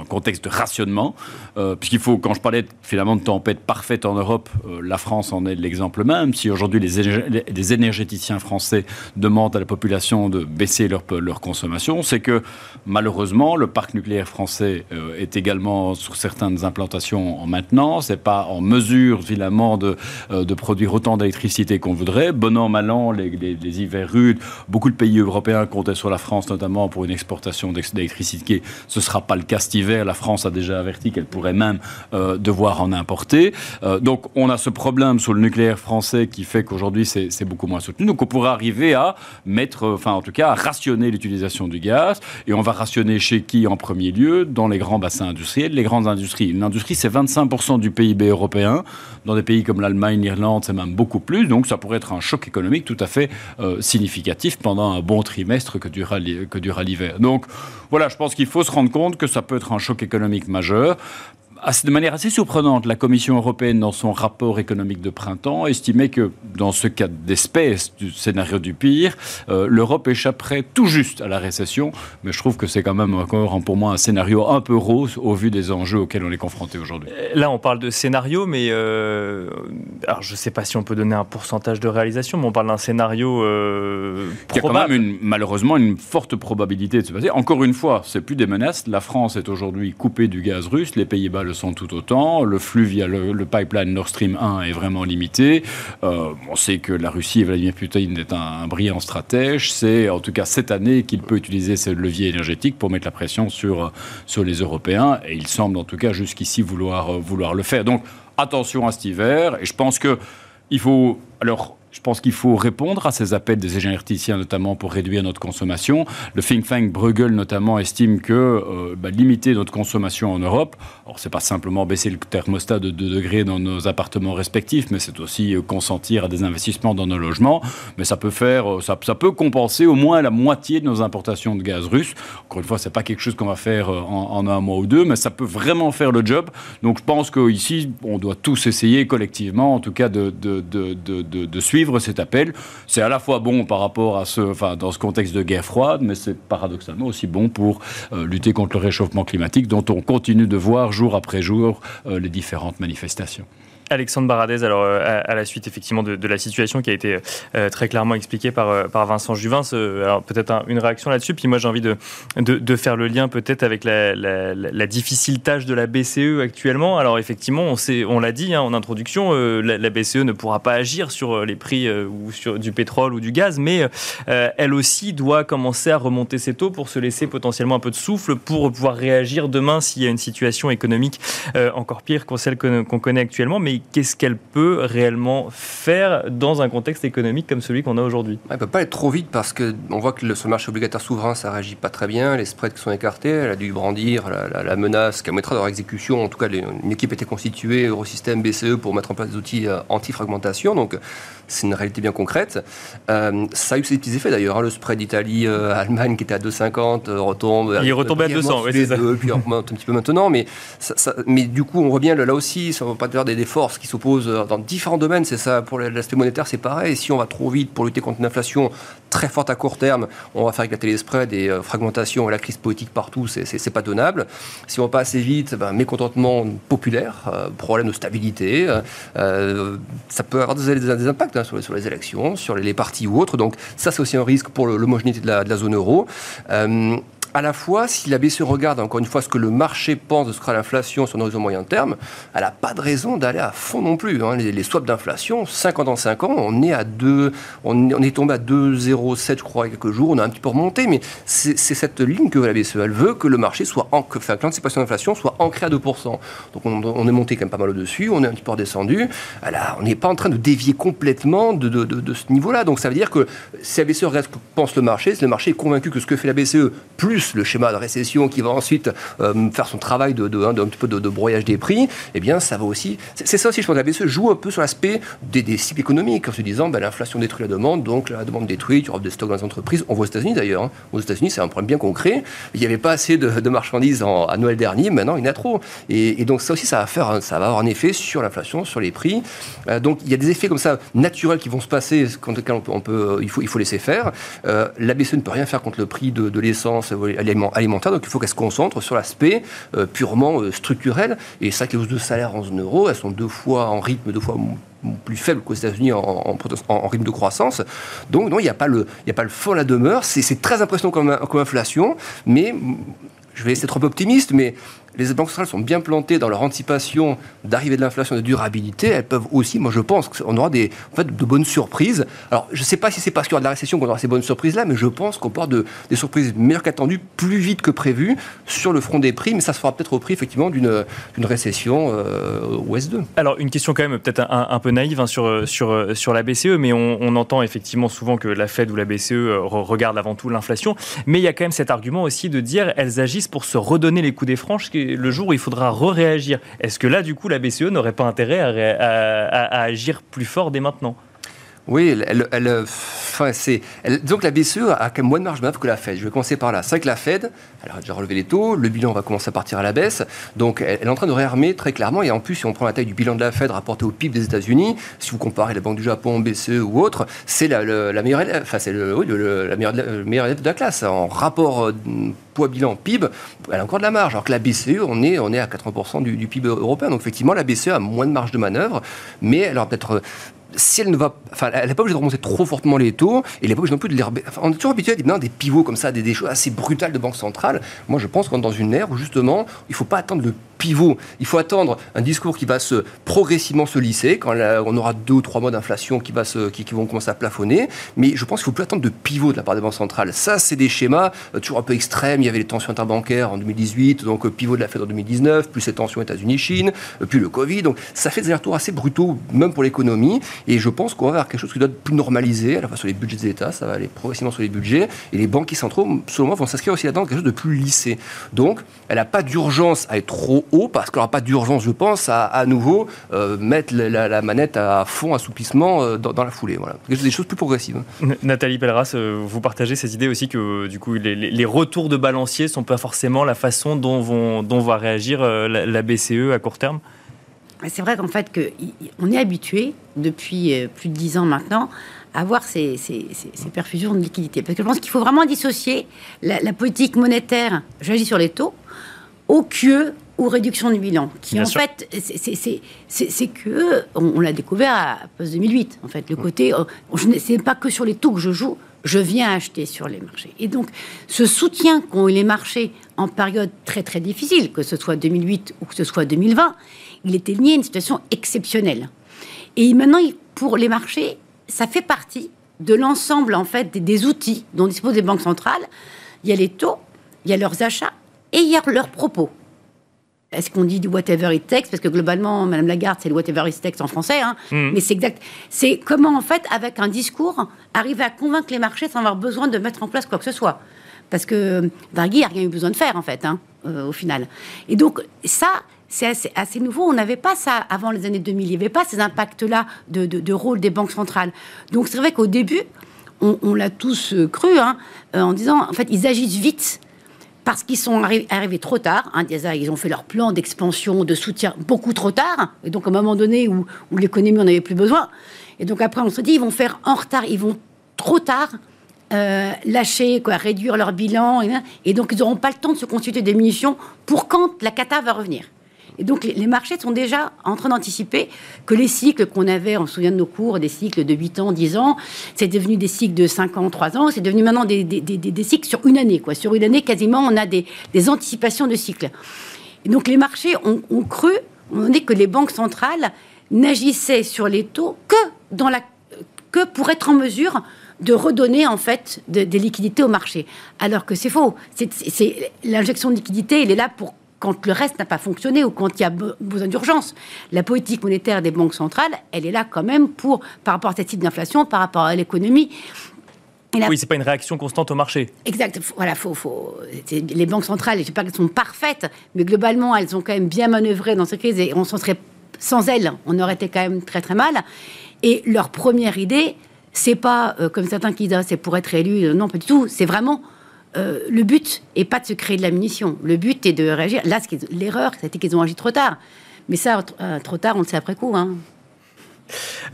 contexte de rationnement, euh, puisqu'il faut, quand je parlais finalement de tempête parfaite en Europe, euh, la France en est l'exemple même. Si aujourd'hui les, énergéticiens français demandent à la population de baisser leur, consommation, c'est que malheureusement le parc nucléaire français euh, est également sur certaines implantations en, maintenance, n'est pas en mesure finalement de, euh, de produire autant d'électricité qu'on voudrait. Bon an, mal an, les, hivers rudes, beaucoup de pays européens comptaient sur la France notamment pour une exportation d'électricité. Ce ne sera pas le cas cet hiver. La France a déjà averti qu'elle pourrait même euh, devoir en importer. Euh, donc on a ce problème sur le nucléaire français qui fait qu'aujourd'hui c'est beaucoup moins soutenu. Donc on pourrait arriver à mettre, enfin en tout cas à rationner l'utilisation du gaz. Et on va rationner chez qui en premier lieu? Dans les grands bassins industriels, les grandes industries. L'industrie c'est 25% du PIB européen. Dans des pays comme l'Allemagne, l'Irlande, c'est même beaucoup plus. Donc ça pourrait être un choc économique tout à fait euh, significatif pendant un bon trimestre que que durera l'hiver. Donc voilà, je pense qu'il faut se rendre compte que ça peut être un choc économique majeur de manière assez surprenante, la Commission européenne, dans son rapport économique de printemps, estimait que dans ce cas d'espèce du scénario du pire, euh, l'Europe échapperait tout juste à la récession. Mais je trouve que c'est quand même encore pour moi un scénario un peu rose au vu des enjeux auxquels on est confronté aujourd'hui. Euh, là, on parle de scénario, mais euh, alors je ne sais pas si on peut donner un pourcentage de réalisation, mais on parle d'un scénario Il y a quand même une, malheureusement une forte probabilité de se passer. Encore une fois, c'est plus des menaces. La France est aujourd'hui coupée du gaz russe, les Pays-Bas sont tout autant. Le flux via le, pipeline Nord Stream 1 est vraiment limité. Euh, on sait que la Russie et Vladimir Poutine est un, brillant stratège. C'est en tout cas cette année qu'il peut utiliser ce levier énergétique pour mettre la pression sur, sur les Européens. Et il semble en tout cas jusqu'ici vouloir, vouloir le faire. Donc attention à cet hiver. Et je pense que il faut. Alors, je pense qu'il faut répondre à ces appels des énergéticiens, notamment pour réduire notre consommation. Le think tank Bruegel, notamment, estime que euh, bah, limiter notre consommation en Europe, alors c'est pas simplement baisser le thermostat de 2 degrés dans nos appartements respectifs, mais c'est aussi euh, consentir à des investissements dans nos logements. Mais ça peut faire, euh, ça, peut compenser au moins la moitié de nos importations de gaz russe. Encore une fois, c'est pas quelque chose qu'on va faire en, un mois ou deux, mais ça peut vraiment faire le job. Donc je pense qu'ici, on doit tous essayer collectivement, en tout cas, de suivre cet appel. C'est à la fois bon par rapport à ce, enfin, dans ce contexte de guerre froide, mais c'est paradoxalement aussi bon pour euh, lutter contre le réchauffement climatique dont on continue de voir jour après jour les différentes manifestations. Alexandre Baradez, alors euh, à, la suite effectivement de, la situation qui a été euh, très clairement expliquée par, euh, par Vincent Juvin, peut-être une réaction là-dessus, puis moi j'ai envie de, de, faire le lien peut-être avec la, difficile tâche de la BCE actuellement. Alors effectivement, on, on l'a dit hein, en introduction, la, BCE ne pourra pas agir sur les prix ou sur du pétrole ou du gaz, mais elle aussi doit commencer à remonter ses taux pour se laisser potentiellement un peu de souffle pour pouvoir réagir demain s'il y a une situation économique encore pire qu'on connaît actuellement. Mais qu'est-ce qu'elle peut réellement faire dans un contexte économique comme celui qu'on a aujourd'hui? Elle ne peut pas être trop vite parce qu'on voit que le, le marché obligataire souverain, ça réagit pas très bien, les spreads qui sont écartés, elle a dû brandir la, menace qu'elle mettra dans leur exécution. En tout cas, une équipe a été constituée, Eurosystème, BCE, pour mettre en place des outils euh, anti-fragmentation. Donc, c'est une réalité bien concrète. Euh, ça a eu ses petits effets d'ailleurs. Hein. le spread Italie-Allemagne qui était à 2,50 euh, retombe. Il est retombé à 200, oui, c'est ça. puis un petit peu maintenant. Mais, mais du coup, on revient là aussi, ça ne va pas dire des forces qui s'opposent dans différents domaines. C'est ça, pour l'aspect monétaire, c'est pareil. Si on va trop vite pour lutter contre une inflation très forte à court terme, on va faire éclater les spreads et euh, fragmentation et la crise politique partout, c'est pas tenable. Si on va pas assez vite, ben, mécontentement populaire, euh, problème de stabilité, euh, ça peut avoir des, impacts hein, sur, les, élections, sur les, partis ou autres. Donc ça, c'est aussi un risque pour l'homogénéité de, la zone euro à la fois, si la BCE regarde encore une fois ce que le marché pense de ce sera l'inflation sur nos horizon moyen terme, elle n'a pas de raison d'aller à fond non plus. Hein. Les, swaps d'inflation, 5 ans dans 5 ans, on est à 2, on, est tombé à 2,07 je crois quelques jours, on a un petit peu remonté, mais c'est cette ligne que la BCE, elle veut que le marché soit, en, que, enfin, l'anticipation d'inflation soit ancrée à 2%. Donc on, est monté quand même pas mal au-dessus, on est un petit peu redescendu, on n'est pas en train de dévier complètement de, de, ce niveau-là. Donc ça veut dire que si la BCE regarde ce que pense le marché, si le marché est convaincu que ce que fait la BCE, plus le schéma de récession qui va ensuite euh, faire son travail de, de, petit peu de, broyage des prix, eh bien, ça va aussi. C'est ça aussi, je pense, la BCE joue un peu sur l'aspect des, cycles économiques en se disant, ben, l'inflation détruit la demande, donc la demande détruite, il y des stocks dans les entreprises. On voit aux États-Unis d'ailleurs. Hein. Aux États-Unis, c'est un problème bien concret. Il n'y avait pas assez de, marchandises à Noël dernier, maintenant il y en a trop. Et, donc, ça aussi, ça va, faire, ça va avoir un effet sur l'inflation, sur les prix. Euh, donc, il y a des effets comme ça naturels qui vont se passer, quand on peut, il, faut, il faut laisser faire. Euh, la BCE ne peut rien faire contre le prix de, de l'essence, alimentaire. Donc il faut qu'elle se concentre sur l'aspect euh, purement euh, structurel. Et ça, que les hausses de salaire en zone elles sont deux fois en rythme, deux fois plus faible qu'aux États-Unis en, rythme de croissance. Donc, non, il n'y a pas le, il a pas le fond à la demeure. C'est très impressionnant comme, comme inflation, mais je vais essayer d'être un peu optimiste, mais les banques centrales sont bien plantées dans leur anticipation d'arrivée de l'inflation de durabilité, elles peuvent aussi, moi je pense qu'on aura des, en fait, de bonnes surprises. Alors je ne sais pas si c'est parce qu'il y aura de la récession qu'on aura ces bonnes surprises-là, mais je pense qu'on porte de, des surprises meilleures qu'attendues, plus vite que prévu sur le front des prix, mais ça se fera peut-être au prix effectivement d'une récession euh, au S2. Alors une question quand même peut-être un, peu naïve hein, sur, sur, sur la BCE, mais on, entend effectivement souvent que la Fed ou la BCE euh, regarde avant tout l'inflation, mais il y a quand même cet argument aussi de dire elles agissent pour se redonner les coups des franches le jour où il faudra re-réagir. Est-ce que là, du coup, la BCE n'aurait pas intérêt à, agir plus fort dès maintenant? Oui, elle, elle, enfin, donc la BCE a quand même moins de marge de manœuvre que la Fed. Je vais commencer par là. C'est vrai que la Fed, elle a déjà relevé les taux, le bilan va commencer à partir à la baisse, donc elle, est en train de réarmer très clairement. Et en plus, si on prend la taille du bilan de la Fed rapporté au PIB des États-Unis, si vous comparez la Banque du Japon, BCE ou autre, c'est la, meilleure, enfin c'est le, la meilleure, élève de la classe en rapport. Euh, poids bilan PIB, elle a encore de la marge. Alors que la BCE, on est, on est à 80% du, du PIB européen. Donc effectivement, la BCE a moins de marge de manœuvre, mais elle aura peut-être si elle ne va, enfin, elle n'est pas obligée de remonter trop fortement les taux, et elle n'est pas obligée non plus de les. Enfin, on est toujours habitué à des, des pivots comme ça, des, choses assez brutales de banque centrale. Moi, je pense qu'on est dans une ère où justement, il ne faut pas attendre le pivot. Il faut attendre un discours qui va se progressivement se lisser, quand on aura deux ou trois mois d'inflation qui, va qui, vont commencer à plafonner. Mais je pense qu'il ne faut plus attendre de pivot de la part des banques centrales. Ça, c'est des schémas euh, toujours un peu extrêmes. Il y avait les tensions interbancaires en 2018, donc euh, pivot de la Fed en 2019, plus les tensions États-Unis-Chine, euh, puis le Covid. Donc ça fait des retours assez brutaux, même pour l'économie. Et je pense qu'on va avoir quelque chose qui doit être plus normalisé, à la fois sur les budgets des États, ça va aller progressivement sur les budgets. Et les banquiers centraux, selon moi, vont s'inscrire aussi là-dedans, quelque chose de plus lissé. Donc, elle n'a pas d'urgence à être trop haut parce qu'il n'y aura pas d'urgence, je pense, à à nouveau euh, mettre la, manette à fond assouplissement euh, dans, la foulée. Voilà. Des choses plus progressives. Nathalie Pelleras, euh, vous partagez ces idées aussi que du coup les, retours de balancier ne sont pas forcément la façon dont, vont, dont va réagir la BCE à court terme? C'est vrai qu'en fait, que, on est habitué depuis euh, plus de dix ans maintenant à avoir ces, perfusions de liquidités. Parce que je pense qu'il faut vraiment dissocier la, politique monétaire, j'agis sur les taux, au QE ou réduction du bilan, qui en fait, c'est que, on, l'a découvert à post 2008, en fait, le côté, euh, ce n'est pas que sur les taux que je joue, je viens acheter sur les marchés. Et donc, ce soutien qu'ont eu les marchés en période très très difficile, que ce soit 2008 ou que ce soit 2020, il était lié à une situation exceptionnelle. Et maintenant, pour les marchés, ça fait partie de l'ensemble en fait des, outils dont disposent les banques centrales. Il y a les taux, il y a leurs achats et il y a leurs propos. Est-ce qu'on dit du whatever it takes? Parce que globalement, Madame Lagarde, c'est le whatever it takes en français. Hein. Hmm. Mais c'est exact. C'est comment, en fait, avec un discours, arriver à convaincre les marchés sans avoir besoin de mettre en place quoi que ce soit. Parce que Draghi n'a rien eu besoin de faire, en fait, hein, euh, au final. Et donc, ça, c'est assez, nouveau. On n'avait pas ça avant les années 2000. Il n'y avait pas ces impacts-là de, rôle des banques centrales. Donc, c'est vrai qu'au début, on, l'a tous euh, cru, hein, euh, en disant, en fait, ils agissent vite parce qu'ils sont arrivés trop tard. Hein, ils ont fait leur plan d'expansion, de soutien beaucoup trop tard. Et donc, à un moment donné où, l'économie n'en avait plus besoin. Et donc, après, on se dit, ils vont faire en retard, ils vont trop tard euh, lâcher, quoi, réduire leur bilan. Et, donc, ils n'auront pas le temps de se constituer des munitions pour quand la cata va revenir. Et donc, les, marchés sont déjà en train d'anticiper que les cycles qu'on avait, on se souvient de nos cours, des cycles de 8 ans, 10 ans, c'est devenu des cycles de 5 ans, 3 ans, c'est devenu maintenant des, cycles sur une année. Quoi. Sur une année, quasiment, on a des, anticipations de cycles. Donc, les marchés ont, cru, on dit que les banques centrales n'agissaient sur les taux que pour être en mesure de redonner en fait des liquidités au marché. Alors que c'est faux. C'est, l'injection de liquidités, elle est là pour quand le reste n'a pas fonctionné ou quand il y a besoin d'urgence. La politique monétaire des banques centrales, elle est là quand même pour, par rapport à cette type d'inflation, par rapport à l'économie. Oui, c'est pas une réaction constante au marché. Exact. Voilà, faut, faut... les banques centrales, je ne sais pas qu'elles sont parfaites, mais globalement, elles ont quand même bien manœuvré dans cette crise et on s'en serait sans elles, on aurait été quand même très très mal. Et leur première idée, c'est pas euh, comme certains qui disent ah, c'est pour être élu. Euh, non, pas du tout. C'est vraiment euh, le but est pas de se créer de la munition. Le but est de réagir. Là, l'erreur, c'était qu'ils ont agi trop tard. Mais ça, trop tard, on le sait après coup. Hein.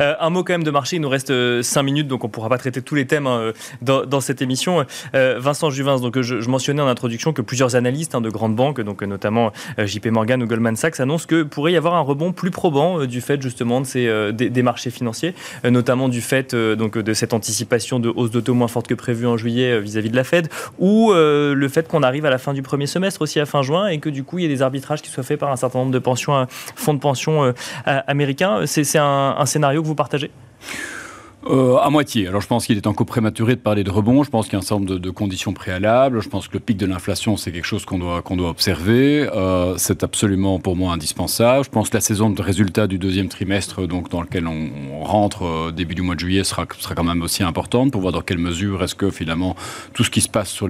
Euh, un mot quand même de marché, il nous reste 5 euh, minutes, donc on ne pourra pas traiter tous les thèmes hein, dans, cette émission. Euh, Vincent Juvin, donc je, mentionnais en introduction que plusieurs analystes hein, de grandes banques, donc notamment JP Morgan ou Goldman Sachs, annoncent que pourrait y avoir un rebond plus probant du fait justement de ces, des, marchés financiers, notamment du fait donc de cette anticipation de hausse de moins forte que prévu en juillet vis-à-vis de la Fed, ou le fait qu'on arrive à la fin du premier semestre aussi à fin juin et que du coup il y ait des arbitrages qui soient faits par un certain nombre de pensions, fonds de pension américains. C'est un scénario que vous partagez? Euh, à moitié. Alors je pense qu'il est encore prématuré de parler de rebond. Je pense qu'il y a un certain nombre de, conditions préalables. Je pense que le pic de l'inflation, c'est quelque chose qu'on doit, qu'on doit observer. Euh, c'est absolument pour moi indispensable. Je pense que la saison de résultats du deuxième trimestre, donc dans lequel on, rentre euh, début du mois de juillet, sera, sera quand même aussi importante pour voir dans quelle mesure est-ce que finalement tout ce qui se passe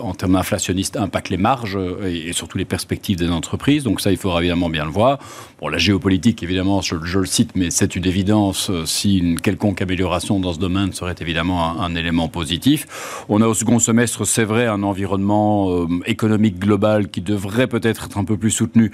en termes inflationnistes impacte les marges et, surtout les perspectives des entreprises. Donc ça, il faudra évidemment bien le voir. Bon, la géopolitique, évidemment, je, je le cite, mais c'est une évidence. Si une quelconque dans ce domaine serait évidemment un, élément positif. On a au second semestre, c'est vrai, un environnement euh, économique global qui devrait peut-être être un peu plus soutenu.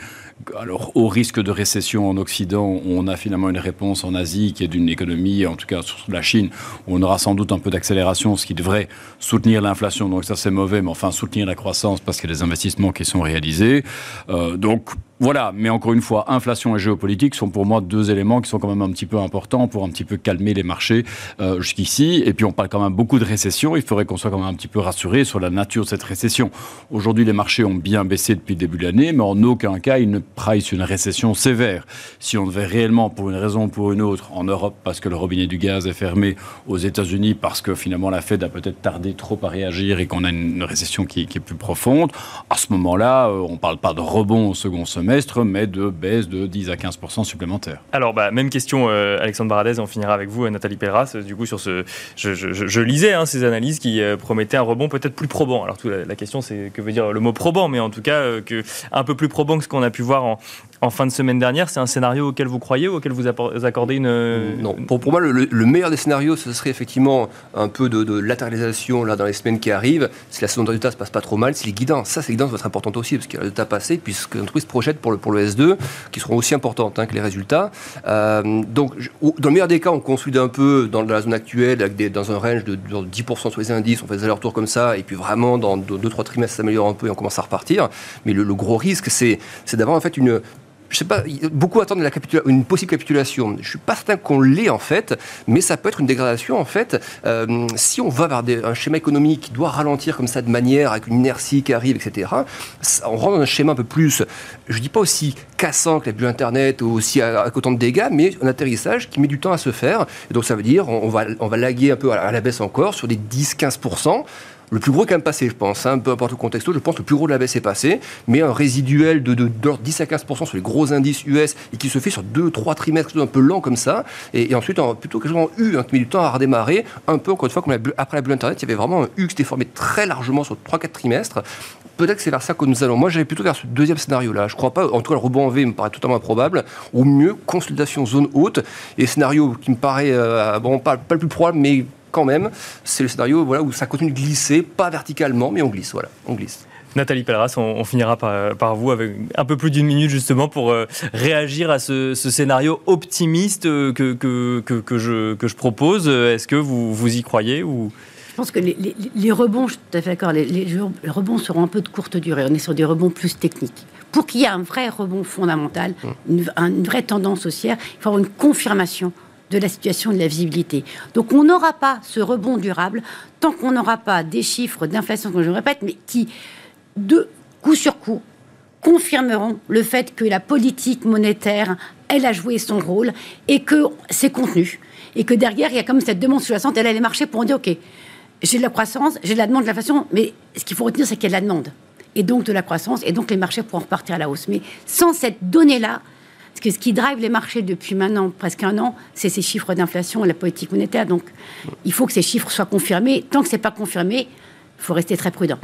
Alors, au risque de récession en Occident, on a finalement une réponse en Asie qui est d'une économie, en tout cas sur la Chine, où on aura sans doute un peu d'accélération, ce qui devrait soutenir l'inflation. Donc ça, c'est mauvais, mais enfin soutenir la croissance parce qu'il y a des investissements qui sont réalisés. Euh, donc voilà, mais encore une fois, inflation et géopolitique sont pour moi deux éléments qui sont quand même un petit peu importants pour un petit peu calmer les marchés euh, jusqu'ici. Et puis on parle quand même beaucoup de récession. Il faudrait qu'on soit quand même un petit peu rassuré sur la nature de cette récession. Aujourd'hui, les marchés ont bien baissé depuis le début de l'année, mais en aucun cas ils ne price une récession sévère. Si on devait réellement, pour une raison ou pour une autre, en Europe parce que le robinet du gaz est fermé, aux États-Unis parce que finalement la Fed a peut-être tardé trop à réagir et qu'on a une récession qui, est plus profonde, à ce moment-là, euh, on ne parle pas de rebond au second semestre mais de baisse de 10 à 15 supplémentaires. Alors, bah, même question, euh, Alexandre Baradez, on finira avec vous, Nathalie Pelleras. Du coup, sur ce, je, lisais hein, ces analyses qui euh, promettaient un rebond peut-être plus probant. Alors, tout, la, question, c'est que veut dire le mot probant, mais en tout cas, euh, un peu plus probant que ce qu'on a pu voir en, en fin de semaine dernière. C'est un scénario auquel vous croyez ou auquel vous accordez une... Non, pour, pour moi, le, meilleur des scénarios, ce serait effectivement un peu de, latéralisation là, dans les semaines qui arrivent. Si la saison de résultats se passe pas trop mal, si les guidances, ça, ces guidances vont être importantes aussi, parce qu'il y a le résultat passé, puisque l'entreprise se projette pour le, pour le S2, qui seront aussi importantes hein, que les résultats. Euh, donc, dans le meilleur des cas, on consolide un peu dans la zone actuelle, avec des, dans un range de, 10% sur les indices, on fait des allers-retours comme ça, et puis vraiment, dans 2-3 trimestres, ça s'améliore un peu et on commence à repartir. Mais le, le gros risque, c'est d'avoir en fait une, je sais pas, beaucoup attendent une possible capitulation. Je suis pas certain qu'on l'ait en fait, mais ça peut être une dégradation en fait. Euh, si on va vers un schéma économique qui doit ralentir comme ça de manière, avec une inertie qui arrive, etc., on rentre dans un schéma un peu plus, je dis pas aussi cassant que la bulle Internet ou aussi avec autant de dégâts, mais un atterrissage qui met du temps à se faire. Et donc ça veut dire on va, on va laguer un peu à la baisse encore sur des 10-15% le plus gros est quand passé, je pense. Hein, peu importe le contexte, je pense que le plus gros de la baisse est passé, mais un résiduel de, de, 10 à 15% sur les gros indices US et qui se fait sur 2-3 trimestres, un peu lent comme ça. Et, ensuite, plutôt que en U, hein, qui met du temps à redémarrer, un peu encore une fois, après la bulle Internet, il y avait vraiment un U qui s'était formé très largement sur 3-4 trimestres peut-être que c'est vers ça que nous allons. Moi, j'allais plutôt vers ce deuxième scénario-là. Je ne crois pas, en tout cas, le rebond en V me paraît totalement improbable. Au mieux, consolidation zone haute. Et scénario qui me paraît, euh, bon, pas, le plus probable, mais quand même, c'est le scénario voilà, où ça continue de glisser, pas verticalement, mais on glisse. Voilà, on glisse. Nathalie Pelleras, on, finira par, vous avec un peu plus d'une minute justement pour euh, réagir à ce, scénario optimiste euh, que, que, je, que je propose. Est-ce que vous, vous y croyez ou... Je pense que les, rebonds, je suis tout à fait d'accord, les, rebonds seront un peu de courte durée. On est sur des rebonds plus techniques. Pour qu'il y ait un vrai rebond fondamental, mmh. une, une vraie tendance haussière, il faut avoir une confirmation de la situation de la visibilité. Donc on n'aura pas ce rebond durable tant qu'on n'aura pas des chiffres d'inflation, comme je le répète, mais qui, de coup sur coup, confirmeront le fait que la politique monétaire, elle a joué son rôle et que c'est contenu. Et que derrière, il y a comme cette demande sous-jacente, elle a les marchés pour dire, OK, j'ai de la croissance, j'ai de la demande, de l'inflation, mais ce qu'il faut retenir, c'est qu'il y a de la demande. Et donc de la croissance, et donc les marchés pourront repartir à la hausse. Mais sans cette donnée-là, parce que ce qui drive les marchés depuis maintenant presque un an, c'est ces chiffres d'inflation et la politique monétaire. Donc, il faut que ces chiffres soient confirmés. Tant que ce n'est pas confirmé, il faut rester très prudent.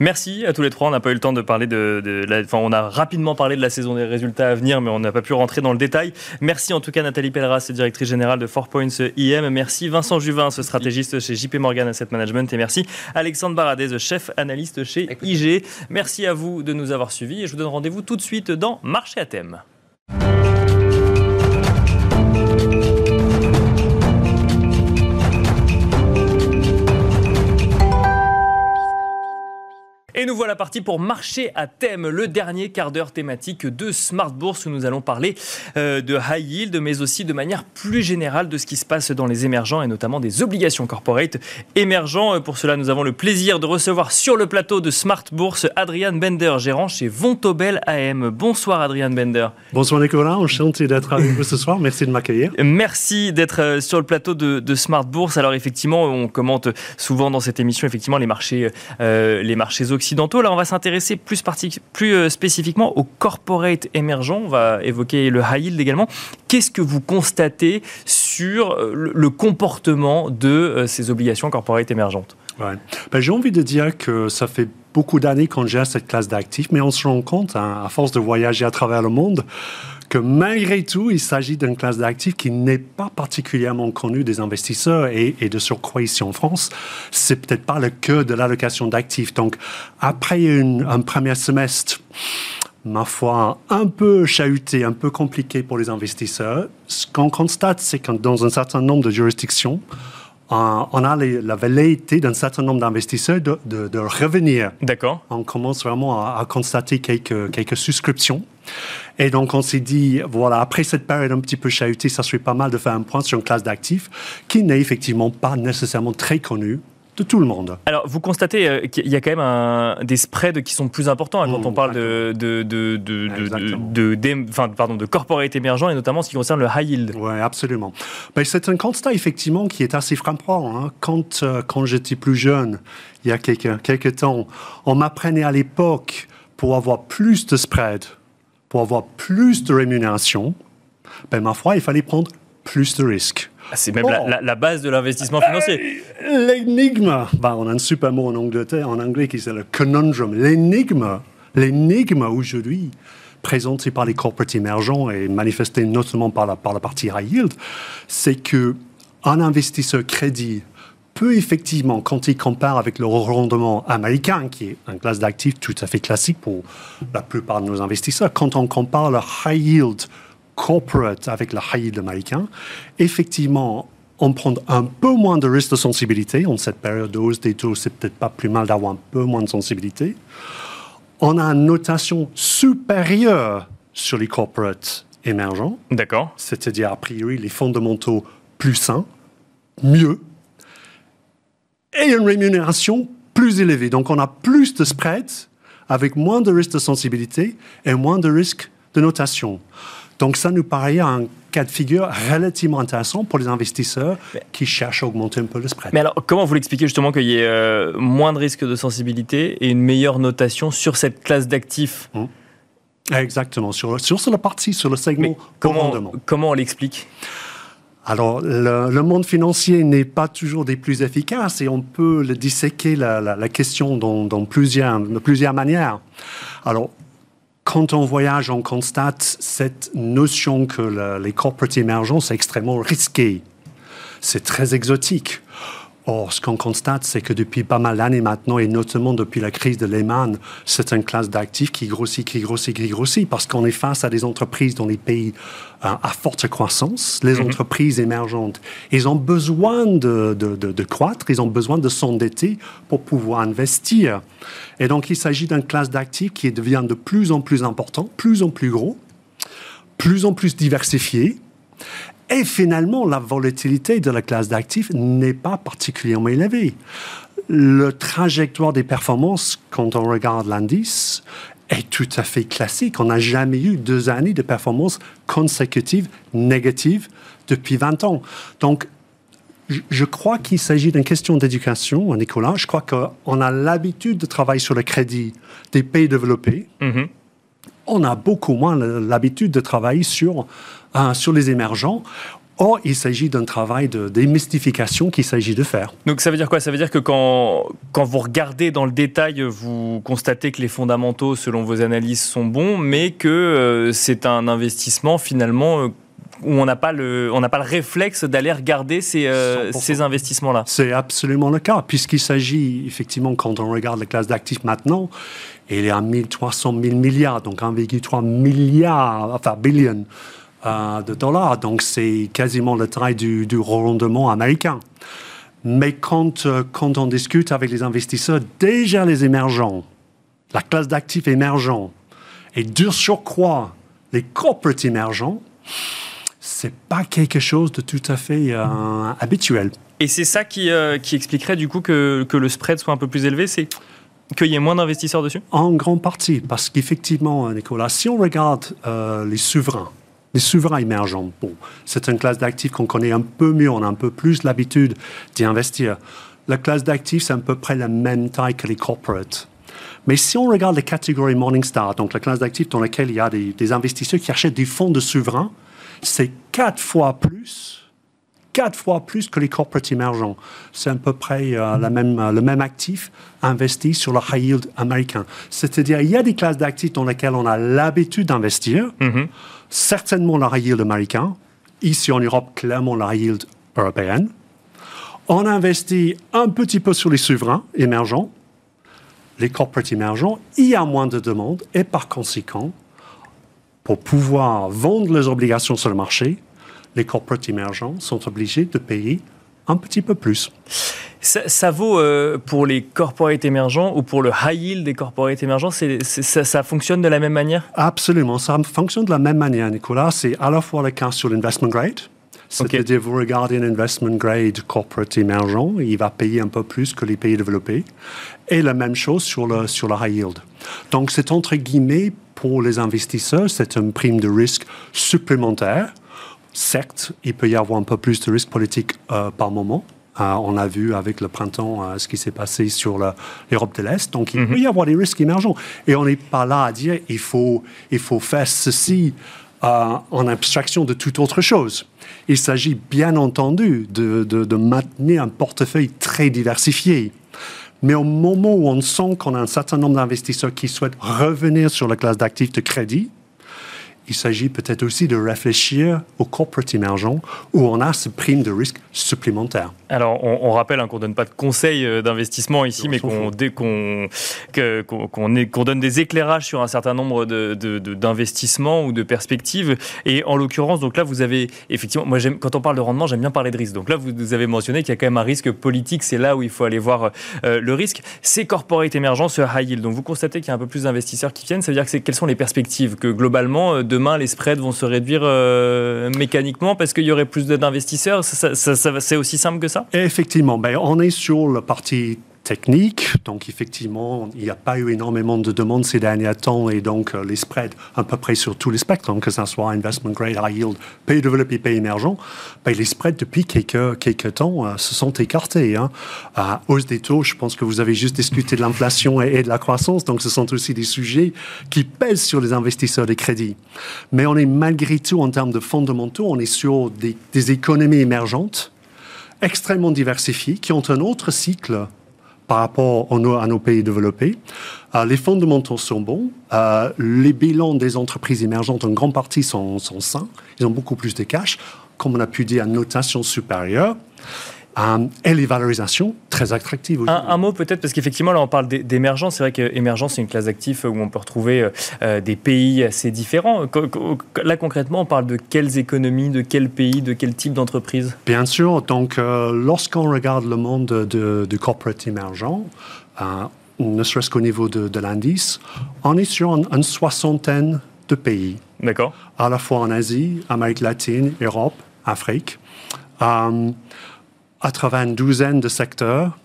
Merci à tous les trois. On n'a pas eu le temps de parler de, la, enfin, on a rapidement parlé de la saison des résultats à venir, mais on n'a pas pu rentrer dans le détail. Merci en tout cas Nathalie Pelleras, directrice générale de Four Points IM. Merci Vincent Juvin, ce stratégiste chez JP Morgan Asset Management. Et merci Alexandre Baradez, chef analyste chez IG. Merci à vous de nous avoir suivis et je vous donne rendez-vous tout de suite dans Marché à thème. Et nous voilà partis pour marcher à thème, le dernier quart d'heure thématique de Smart Bourse où nous allons parler euh, de high yield, mais aussi de manière plus générale de ce qui se passe dans les émergents et notamment des obligations corporate émergents. Euh, pour cela, nous avons le plaisir de recevoir sur le plateau de Smart Bourse Adrian Bender, gérant chez Vontobel AM. Bonsoir Adrian Bender. Bonsoir Nicolas, enchanté d'être avec vous ce soir. Merci de m'accueillir. Merci d'être euh, sur le plateau de, Smart Bourse. Alors effectivement, on commente souvent dans cette émission effectivement les marchés, les marchés occidentaux Là, on va s'intéresser plus, plus euh, spécifiquement aux corporate émergents. On va évoquer le high yield également. Qu'est-ce que vous constatez sur euh, le comportement de euh, ces obligations corporate émergentes? Ben, J'ai envie de dire que ça fait beaucoup d'années qu'on gère cette classe d'actifs, mais on se rend compte, hein, à force de voyager à travers le monde, que malgré tout, il s'agit d'une classe d'actifs qui n'est pas particulièrement connue des investisseurs et, de surcroît ici en France, c'est peut-être pas le cœur de l'allocation d'actifs. Donc, après un premier semestre, ma foi, un peu chahuté, un peu compliqué pour les investisseurs, ce qu'on constate, c'est que dans un certain nombre de juridictions, on a la velléité d'un certain nombre d'investisseurs de, revenir. D'accord. On commence vraiment à, constater quelques, quelques souscriptions. Et donc, on s'est dit, voilà, après cette période un petit peu chahutée, ça serait pas mal de faire un point sur une classe d'actifs qui n'est effectivement pas nécessairement très connue de tout le monde. Alors, vous constatez euh, qu'il y a quand même un, des spreads qui sont plus importants hein, quand on parle de, de, de, de, de, pardon, de corporate émergents et notamment ce qui concerne le high yield. Oui, absolument. Ben, c'est un constat effectivement qui est assez frappant. Hein. Quand, euh, quand j'étais plus jeune, il y a quelques, quelques temps, on m'apprenait à l'époque pour avoir plus de spread, pour avoir plus de rémunération, ben, ma foi, il fallait prendre plus de risques. Ah, c'est même la, base de l'investissement financier. L'énigme, ben, on a un super mot en, Angleterre, en anglais qui c'est le conundrum. L'énigme, l'énigme aujourd'hui, présenté par les corporates émergents et manifesté notamment par la, par la partie high yield, c'est que un investisseur crédit peut effectivement, quand il compare avec le rendement américain, qui est un classe d'actifs tout à fait classique pour la plupart de nos investisseurs, quand on compare le high yield corporate avec le high yield américain, effectivement, on prend un peu moins de risque de sensibilité. En cette période de hausse des taux, c'est peut-être pas plus mal d'avoir un peu moins de sensibilité. On a une notation supérieure sur les corporates émergents. D'accord. C'est-à-dire, a priori, les fondamentaux plus sains, mieux, et une rémunération plus élevée. Donc on a plus de spreads avec moins de risques de sensibilité et moins de risques de notation. Donc ça nous paraît un cas de figure relativement intéressant pour les investisseurs qui cherchent à augmenter un peu le spread. Mais alors, comment vous l'expliquez justement qu'il y ait euh, moins de risques de sensibilité et une meilleure notation sur cette classe d'actifs? Hum. Exactement, sur, sur, la partie, sur le segment comment, comment on l'explique? Alors, le, monde financier n'est pas toujours des plus efficaces et on peut le disséquer la, question dans, plusieurs, de plusieurs manières. Alors, quand on voyage, on constate cette notion que les corporates émergents, c'est extrêmement risqué. C'est très exotique. Or, ce qu'on constate, c'est que depuis pas mal d'années maintenant, et notamment depuis la crise de Lehman, c'est une classe d'actifs qui grossit, qui grossit, qui grossit, parce qu'on est face à des entreprises dans les pays euh, à forte croissance, les mhm. entreprises émergentes. Ils ont besoin de, de, de, croître, ils ont besoin de s'endetter pour pouvoir investir. Et donc, il s'agit d'une classe d'actifs qui devient de plus en plus important, plus en plus gros, plus en plus diversifié et finalement, la volatilité de la classe d'actifs n'est pas particulièrement élevée. Le trajectoire des performances, quand on regarde l'indice, est tout à fait classique. On n'a jamais eu deux années de performances consécutives négatives depuis 20 ans. Donc, je crois qu'il s'agit d'une question d'éducation, Nicolas. Je crois qu'on a l'habitude de travailler sur le crédit des pays développés. Mm-hmm. On a beaucoup moins l'habitude de travailler sur Hein, sur les émergents. Or, il s'agit d'un travail de démystification qu'il s'agit de faire. Donc ça veut dire quoi? Ça veut dire que quand, quand vous regardez dans le détail, vous constatez que les fondamentaux, selon vos analyses, sont bons, mais que euh, c'est un investissement finalement euh, où on n'a pas le on n'a pas le réflexe d'aller regarder ces, euh, ces investissements-là. C'est absolument le cas, puisqu'il s'agit effectivement quand on regarde la classe d'actifs maintenant, il est à 1300 000 milliards, donc 1,3 milliard, enfin billion euh, de dollars. Donc c'est quasiment le taille du, du rendement américain. Mais quand, euh, quand on discute avec les investisseurs, déjà les émergents, la classe d'actifs émergents, et dur surcroît les corporates émergents, c'est pas quelque chose de tout à fait euh, habituel. Et c'est ça qui, qui, expliquerait du coup que, que, le spread soit un peu plus élevé, c'est qu'il y ait moins d'investisseurs dessus? En grande partie, parce qu'effectivement, Nicolas, si on regarde les souverains, les souverains émergents, bon, c'est une classe d'actifs qu'on connaît un peu mieux, on a un peu plus l'habitude d'y investir. La classe d'actifs, c'est à peu près la même taille que les corporates. Mais si on regarde les catégories Morningstar, donc la classe d'actifs dans laquelle il y a des, investisseurs qui achètent des fonds de souverains, c'est quatre fois plus, quatre fois plus que les corporates émergents. C'est à peu près euh, la même, euh, le même actif investi sur le high yield américain. C'est-à-dire, il y a des classes d'actifs dans lesquelles on a l'habitude d'investir. Mm-hmm certainement la yield américain, ici en Europe, clairement la yield européenne. On investit un petit peu sur les souverains émergents, les corporates émergents, il y a moins de demandes et par conséquent, pour pouvoir vendre les obligations sur le marché, les corporates émergents sont obligés de payer un petit peu plus. Ça, vaut euh, pour les corporates émergents ou pour le high yield des corporates émergents ça, fonctionne de la même manière? Absolument, ça fonctionne de la même manière, Nicolas. C'est à la fois le cas sur l'investment grade. C'est-à-dire, vous regardez un investment grade corporate émergent, il va payer un peu plus que les pays développés. Et la même chose sur le, sur le high yield. Donc, c'est entre guillemets, pour les investisseurs, c'est une prime de risque supplémentaire. Certes, il peut y avoir un peu plus de risque politique euh, par moment, on a vu avec le printemps euh, ce qui s'est passé sur l'Europe de l'Est. Donc, il mhm. peut y avoir des risques émergents. Et on n'est pas là à dire il faut, il faut faire ceci euh, en abstraction de toute autre chose. Il s'agit bien entendu de, de, maintenir un portefeuille très diversifié. Mais au moment où on sent qu'on a un certain nombre d'investisseurs qui souhaitent revenir sur la classe d'actifs de crédit, il s'agit peut-être aussi de réfléchir aux corporate émergents où on a ce prime de risque supplémentaire. Alors, on, rappelle hein, qu'on ne donne pas de conseils euh, d'investissement ici, mais qu'on qu'on donne des éclairages sur un certain nombre d'investissements de, ou de perspectives. Et en l'occurrence, donc là, vous avez effectivement, moi, quand on parle de rendement, j'aime bien parler de risque. Donc là, vous, avez mentionné qu'il y a quand même un risque politique. C'est là où il faut aller voir euh, le risque. C'est corporate émergent, ce high yield. Donc vous constatez qu'il y a un peu plus d'investisseurs qui viennent. Ça veut dire que quelles sont les perspectives Que globalement, euh, demain, les spreads vont se réduire mécaniquement parce qu'il y aurait plus d'investisseurs. c'est aussi simple que ça? Effectivement, ben, on est sur le parti technique. Donc, effectivement, il n'y a pas eu énormément de demandes ces derniers temps et donc euh, les spreads à peu près sur tous les spectres, que ce soit investment grade, high yield, pays développé, pays émergent, ben, les spreads depuis quelques, quelques temps euh, se sont écartés. Hein. Hausse des taux, je pense que vous avez juste discuté de l'inflation et, de la croissance, donc ce sont aussi des sujets qui pèsent sur les investisseurs de crédit. Mais on est malgré tout, en termes de fondamentaux, on est sur des, des économies émergentes extrêmement diversifiées qui ont un autre cycle par rapport à nos pays développés. Euh, les fondamentaux sont bons. Euh, les bilans des entreprises émergentes, en grande partie, sont, sont sains. Ils ont beaucoup plus de cash, comme on a pu dire, à notation supérieure. Euh, et les valorisations très attractives. Un, un, mot peut-être, parce qu'effectivement, là, on parle d'émergence. C'est vrai qu'émergence, c'est une classe d'actifs où on peut retrouver euh, euh, des pays assez différents. Là, concrètement, on parle de quelles économies, de quels pays, de quel type d'entreprise? Bien sûr. Donc, lorsqu'on regarde le monde du corporate émergent, ne serait-ce qu'au niveau de, l'indice, on est sur une, soixantaine de pays. D'accord. À la fois en Asie, Amérique latine, Europe, Afrique à travers une douzaine de secteurs,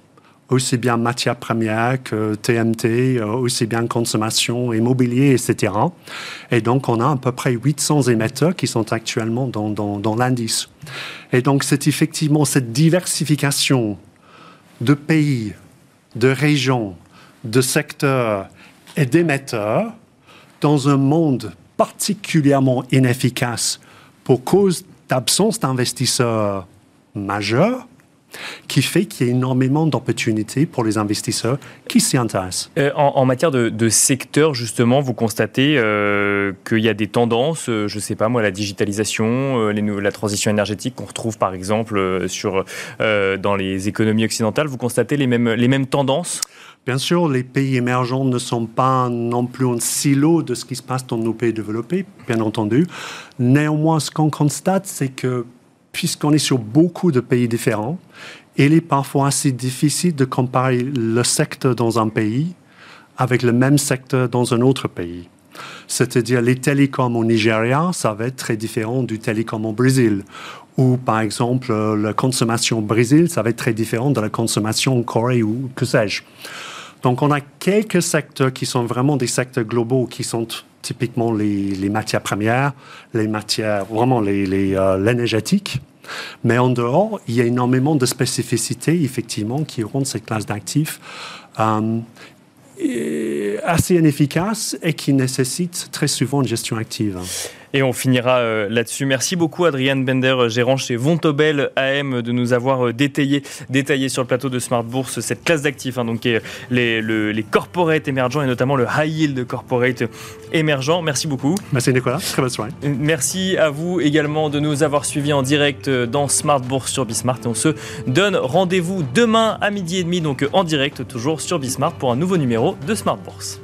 aussi bien matières premières que TMT, euh, aussi bien consommation, immobilier, etc. Et donc, on a à peu près 800 émetteurs qui sont actuellement dans, dans, l'indice. Et donc, c'est effectivement cette diversification de pays, de régions, de secteurs et d'émetteurs dans un monde particulièrement inefficace pour cause d'absence d'investisseurs majeurs qui fait qu'il y a énormément d'opportunités pour les investisseurs qui s'y intéressent. Euh, en, matière de, secteur, justement, vous constatez euh, qu'il y a des tendances, euh, je ne sais pas moi, la digitalisation, la transition énergétique qu'on retrouve par exemple sur, dans les économies occidentales. Vous constatez les mêmes, les mêmes tendances? Bien sûr, les pays émergents ne sont pas non plus un silo de ce qui se passe dans nos pays développés, bien entendu. Néanmoins, ce qu'on constate, c'est que puisqu'on est sur beaucoup de pays différents, il est parfois assez difficile de comparer le secteur dans un pays avec le même secteur dans un autre pays. C'est-à-dire les télécoms au Nigeria, ça va être très différent du télécom au Brésil. Ou par exemple, la consommation au Brésil, ça va être très différent de la consommation en Corée ou que sais-je. Donc on a quelques secteurs qui sont vraiment des secteurs globaux qui sont typiquement les, matières premières, les matières, vraiment euh, l'énergétique. Mais en dehors, il y a énormément de spécificités, effectivement, qui rendent cette classe d'actifs euh, assez inefficace et qui nécessitent très souvent une gestion active. Et on finira euh, là-dessus. Merci beaucoup, Adrien Bender, euh, gérant chez Vontobel AM, de nous avoir euh, détaillé, détaillé sur le plateau de Smart Bourse cette classe d'actifs, hein, donc les, les corporates émergents et notamment le high yield corporate émergent. Merci beaucoup. Merci Nicolas, très bonne soirée. Merci à vous également de nous avoir suivis en direct dans Smart Bourse sur Bismart. Et on se donne rendez-vous demain à midi et demi, donc en direct toujours sur Bismart pour un nouveau numéro de Smart Bourse.